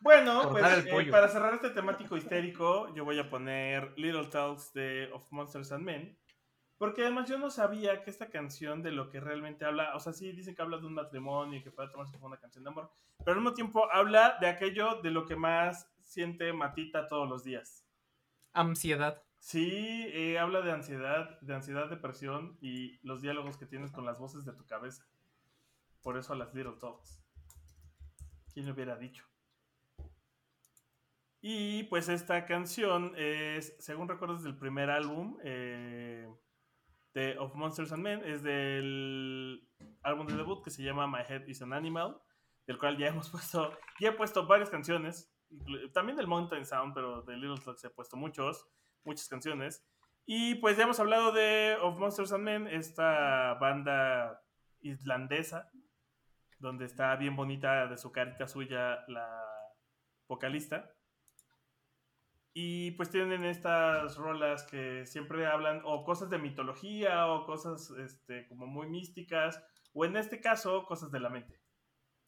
Bueno, pues Cortar eh, para cerrar este temático histérico, yo voy a poner Little Talks de Of Monsters and Men. Porque además yo no sabía que esta canción de lo que realmente habla, o sea, sí dice que habla de un matrimonio y que puede tomarse como una canción de amor, pero al mismo tiempo habla de aquello de lo que más siente Matita todos los días. Ansiedad. Sí, eh, habla de ansiedad, de ansiedad, depresión y los diálogos que tienes con las voces de tu cabeza. Por eso a las Little Talks. ¿Quién lo hubiera dicho? Y pues esta canción es, según recuerdo, es del primer álbum eh, de Of Monsters and Men. Es del álbum de debut que se llama My Head is an Animal, del cual ya hemos puesto, ya he puesto varias canciones, también del Mountain Sound, pero de Little Talks he puesto muchos, muchas canciones. Y pues ya hemos hablado de Of Monsters and Men, esta banda islandesa, donde está bien bonita de su carita suya la vocalista. Y pues tienen estas rolas que siempre hablan o cosas de mitología o cosas este, como muy místicas, o en este caso, cosas de la mente.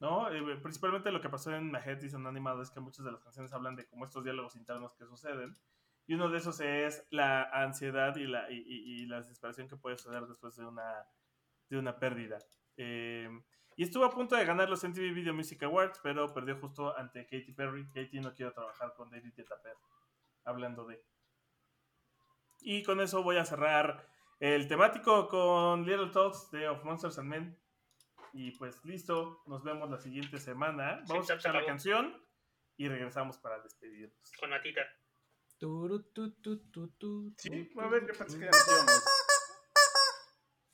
¿No? Eh, principalmente lo que pasó en My Head is an Animal es que muchas de las canciones hablan de como estos diálogos internos que suceden. Y uno de esos es la ansiedad y la, y, y- y la desesperación que puede suceder después de una, de una pérdida. Eh, y estuvo a punto de ganar los MTV Video Music Awards, pero perdió justo ante Katy Perry. Katy no quiere trabajar con David Guetta Perry, hablando de. Y con eso voy a cerrar el temático con Little Talks de Of Monsters and Men. Y pues listo, nos vemos la siguiente semana. Vamos Sí, a escuchar la canción y regresamos para despedirnos. Con Matita. Sí, a ver, yo pensé que ya nos íbamos.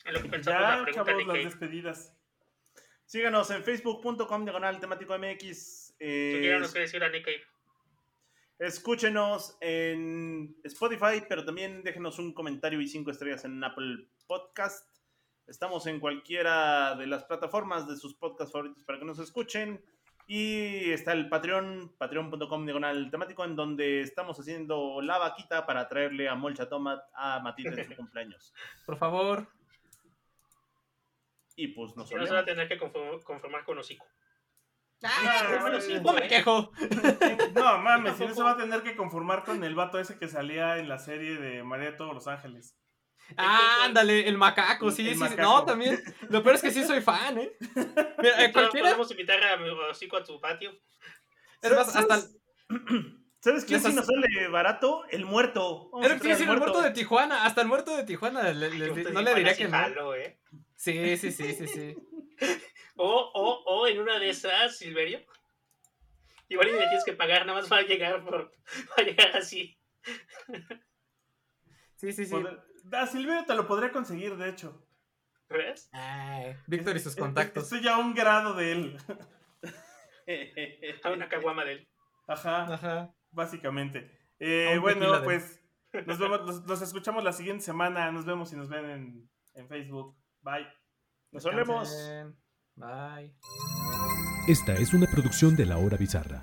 En lo que pensamos la Ya, pregunta chavos, de las Kate. despedidas. Síganos en facebook.com diagonal temático MX. eh, Tuviéramos que decir a Nick escúchenos en Spotify, pero también déjenos un comentario y cinco estrellas en Apple Podcast. Estamos en cualquiera de las plataformas de sus podcasts favoritos para que nos escuchen. Y está el Patreon, patreon.com diagonal temático, en donde estamos haciendo la vaquita para traerle a Molcha Tomat a Matita en su cumpleaños. Por favor. Y pues nos Si no se va a tener que conform- conformar con hocico. Ah, sí, No me quejo. No mames, si no se va a tener que conformar con el vato ese que salía en la serie de María de todos los ángeles. Ah, ándale, el macaco, sí, El sí, macaco. No, también. Lo peor es que sí soy fan, ¿eh? Mira, eh, cualquiera. Podemos invitar a mi hocico a tu patio. Es más, hasta. ¿Sabes quién hace- nos sale barato? El muerto. Vamos a el muerto de Tijuana. Hasta el muerto de Tijuana. le- le- no le diría que no. jalo, ¿eh? Sí, sí, sí, sí, sí. O, o, o en una de esas, Silverio. Igual y me tienes que pagar nada más para llegar por para llegar así. Sí, sí, sí. Poder- A Silverio te lo podría conseguir, de hecho. ¿Ves? Víctor y sus contactos. Estoy ya a un grado de él. A una caguama de él. Ajá, Ajá. básicamente. Eh, bueno, pues nos, vemos, nos, nos escuchamos la siguiente semana. Nos vemos y nos ven en, en Facebook. Bye. Nos vemos. Bye. Esta es una producción de La Hora Bizarra.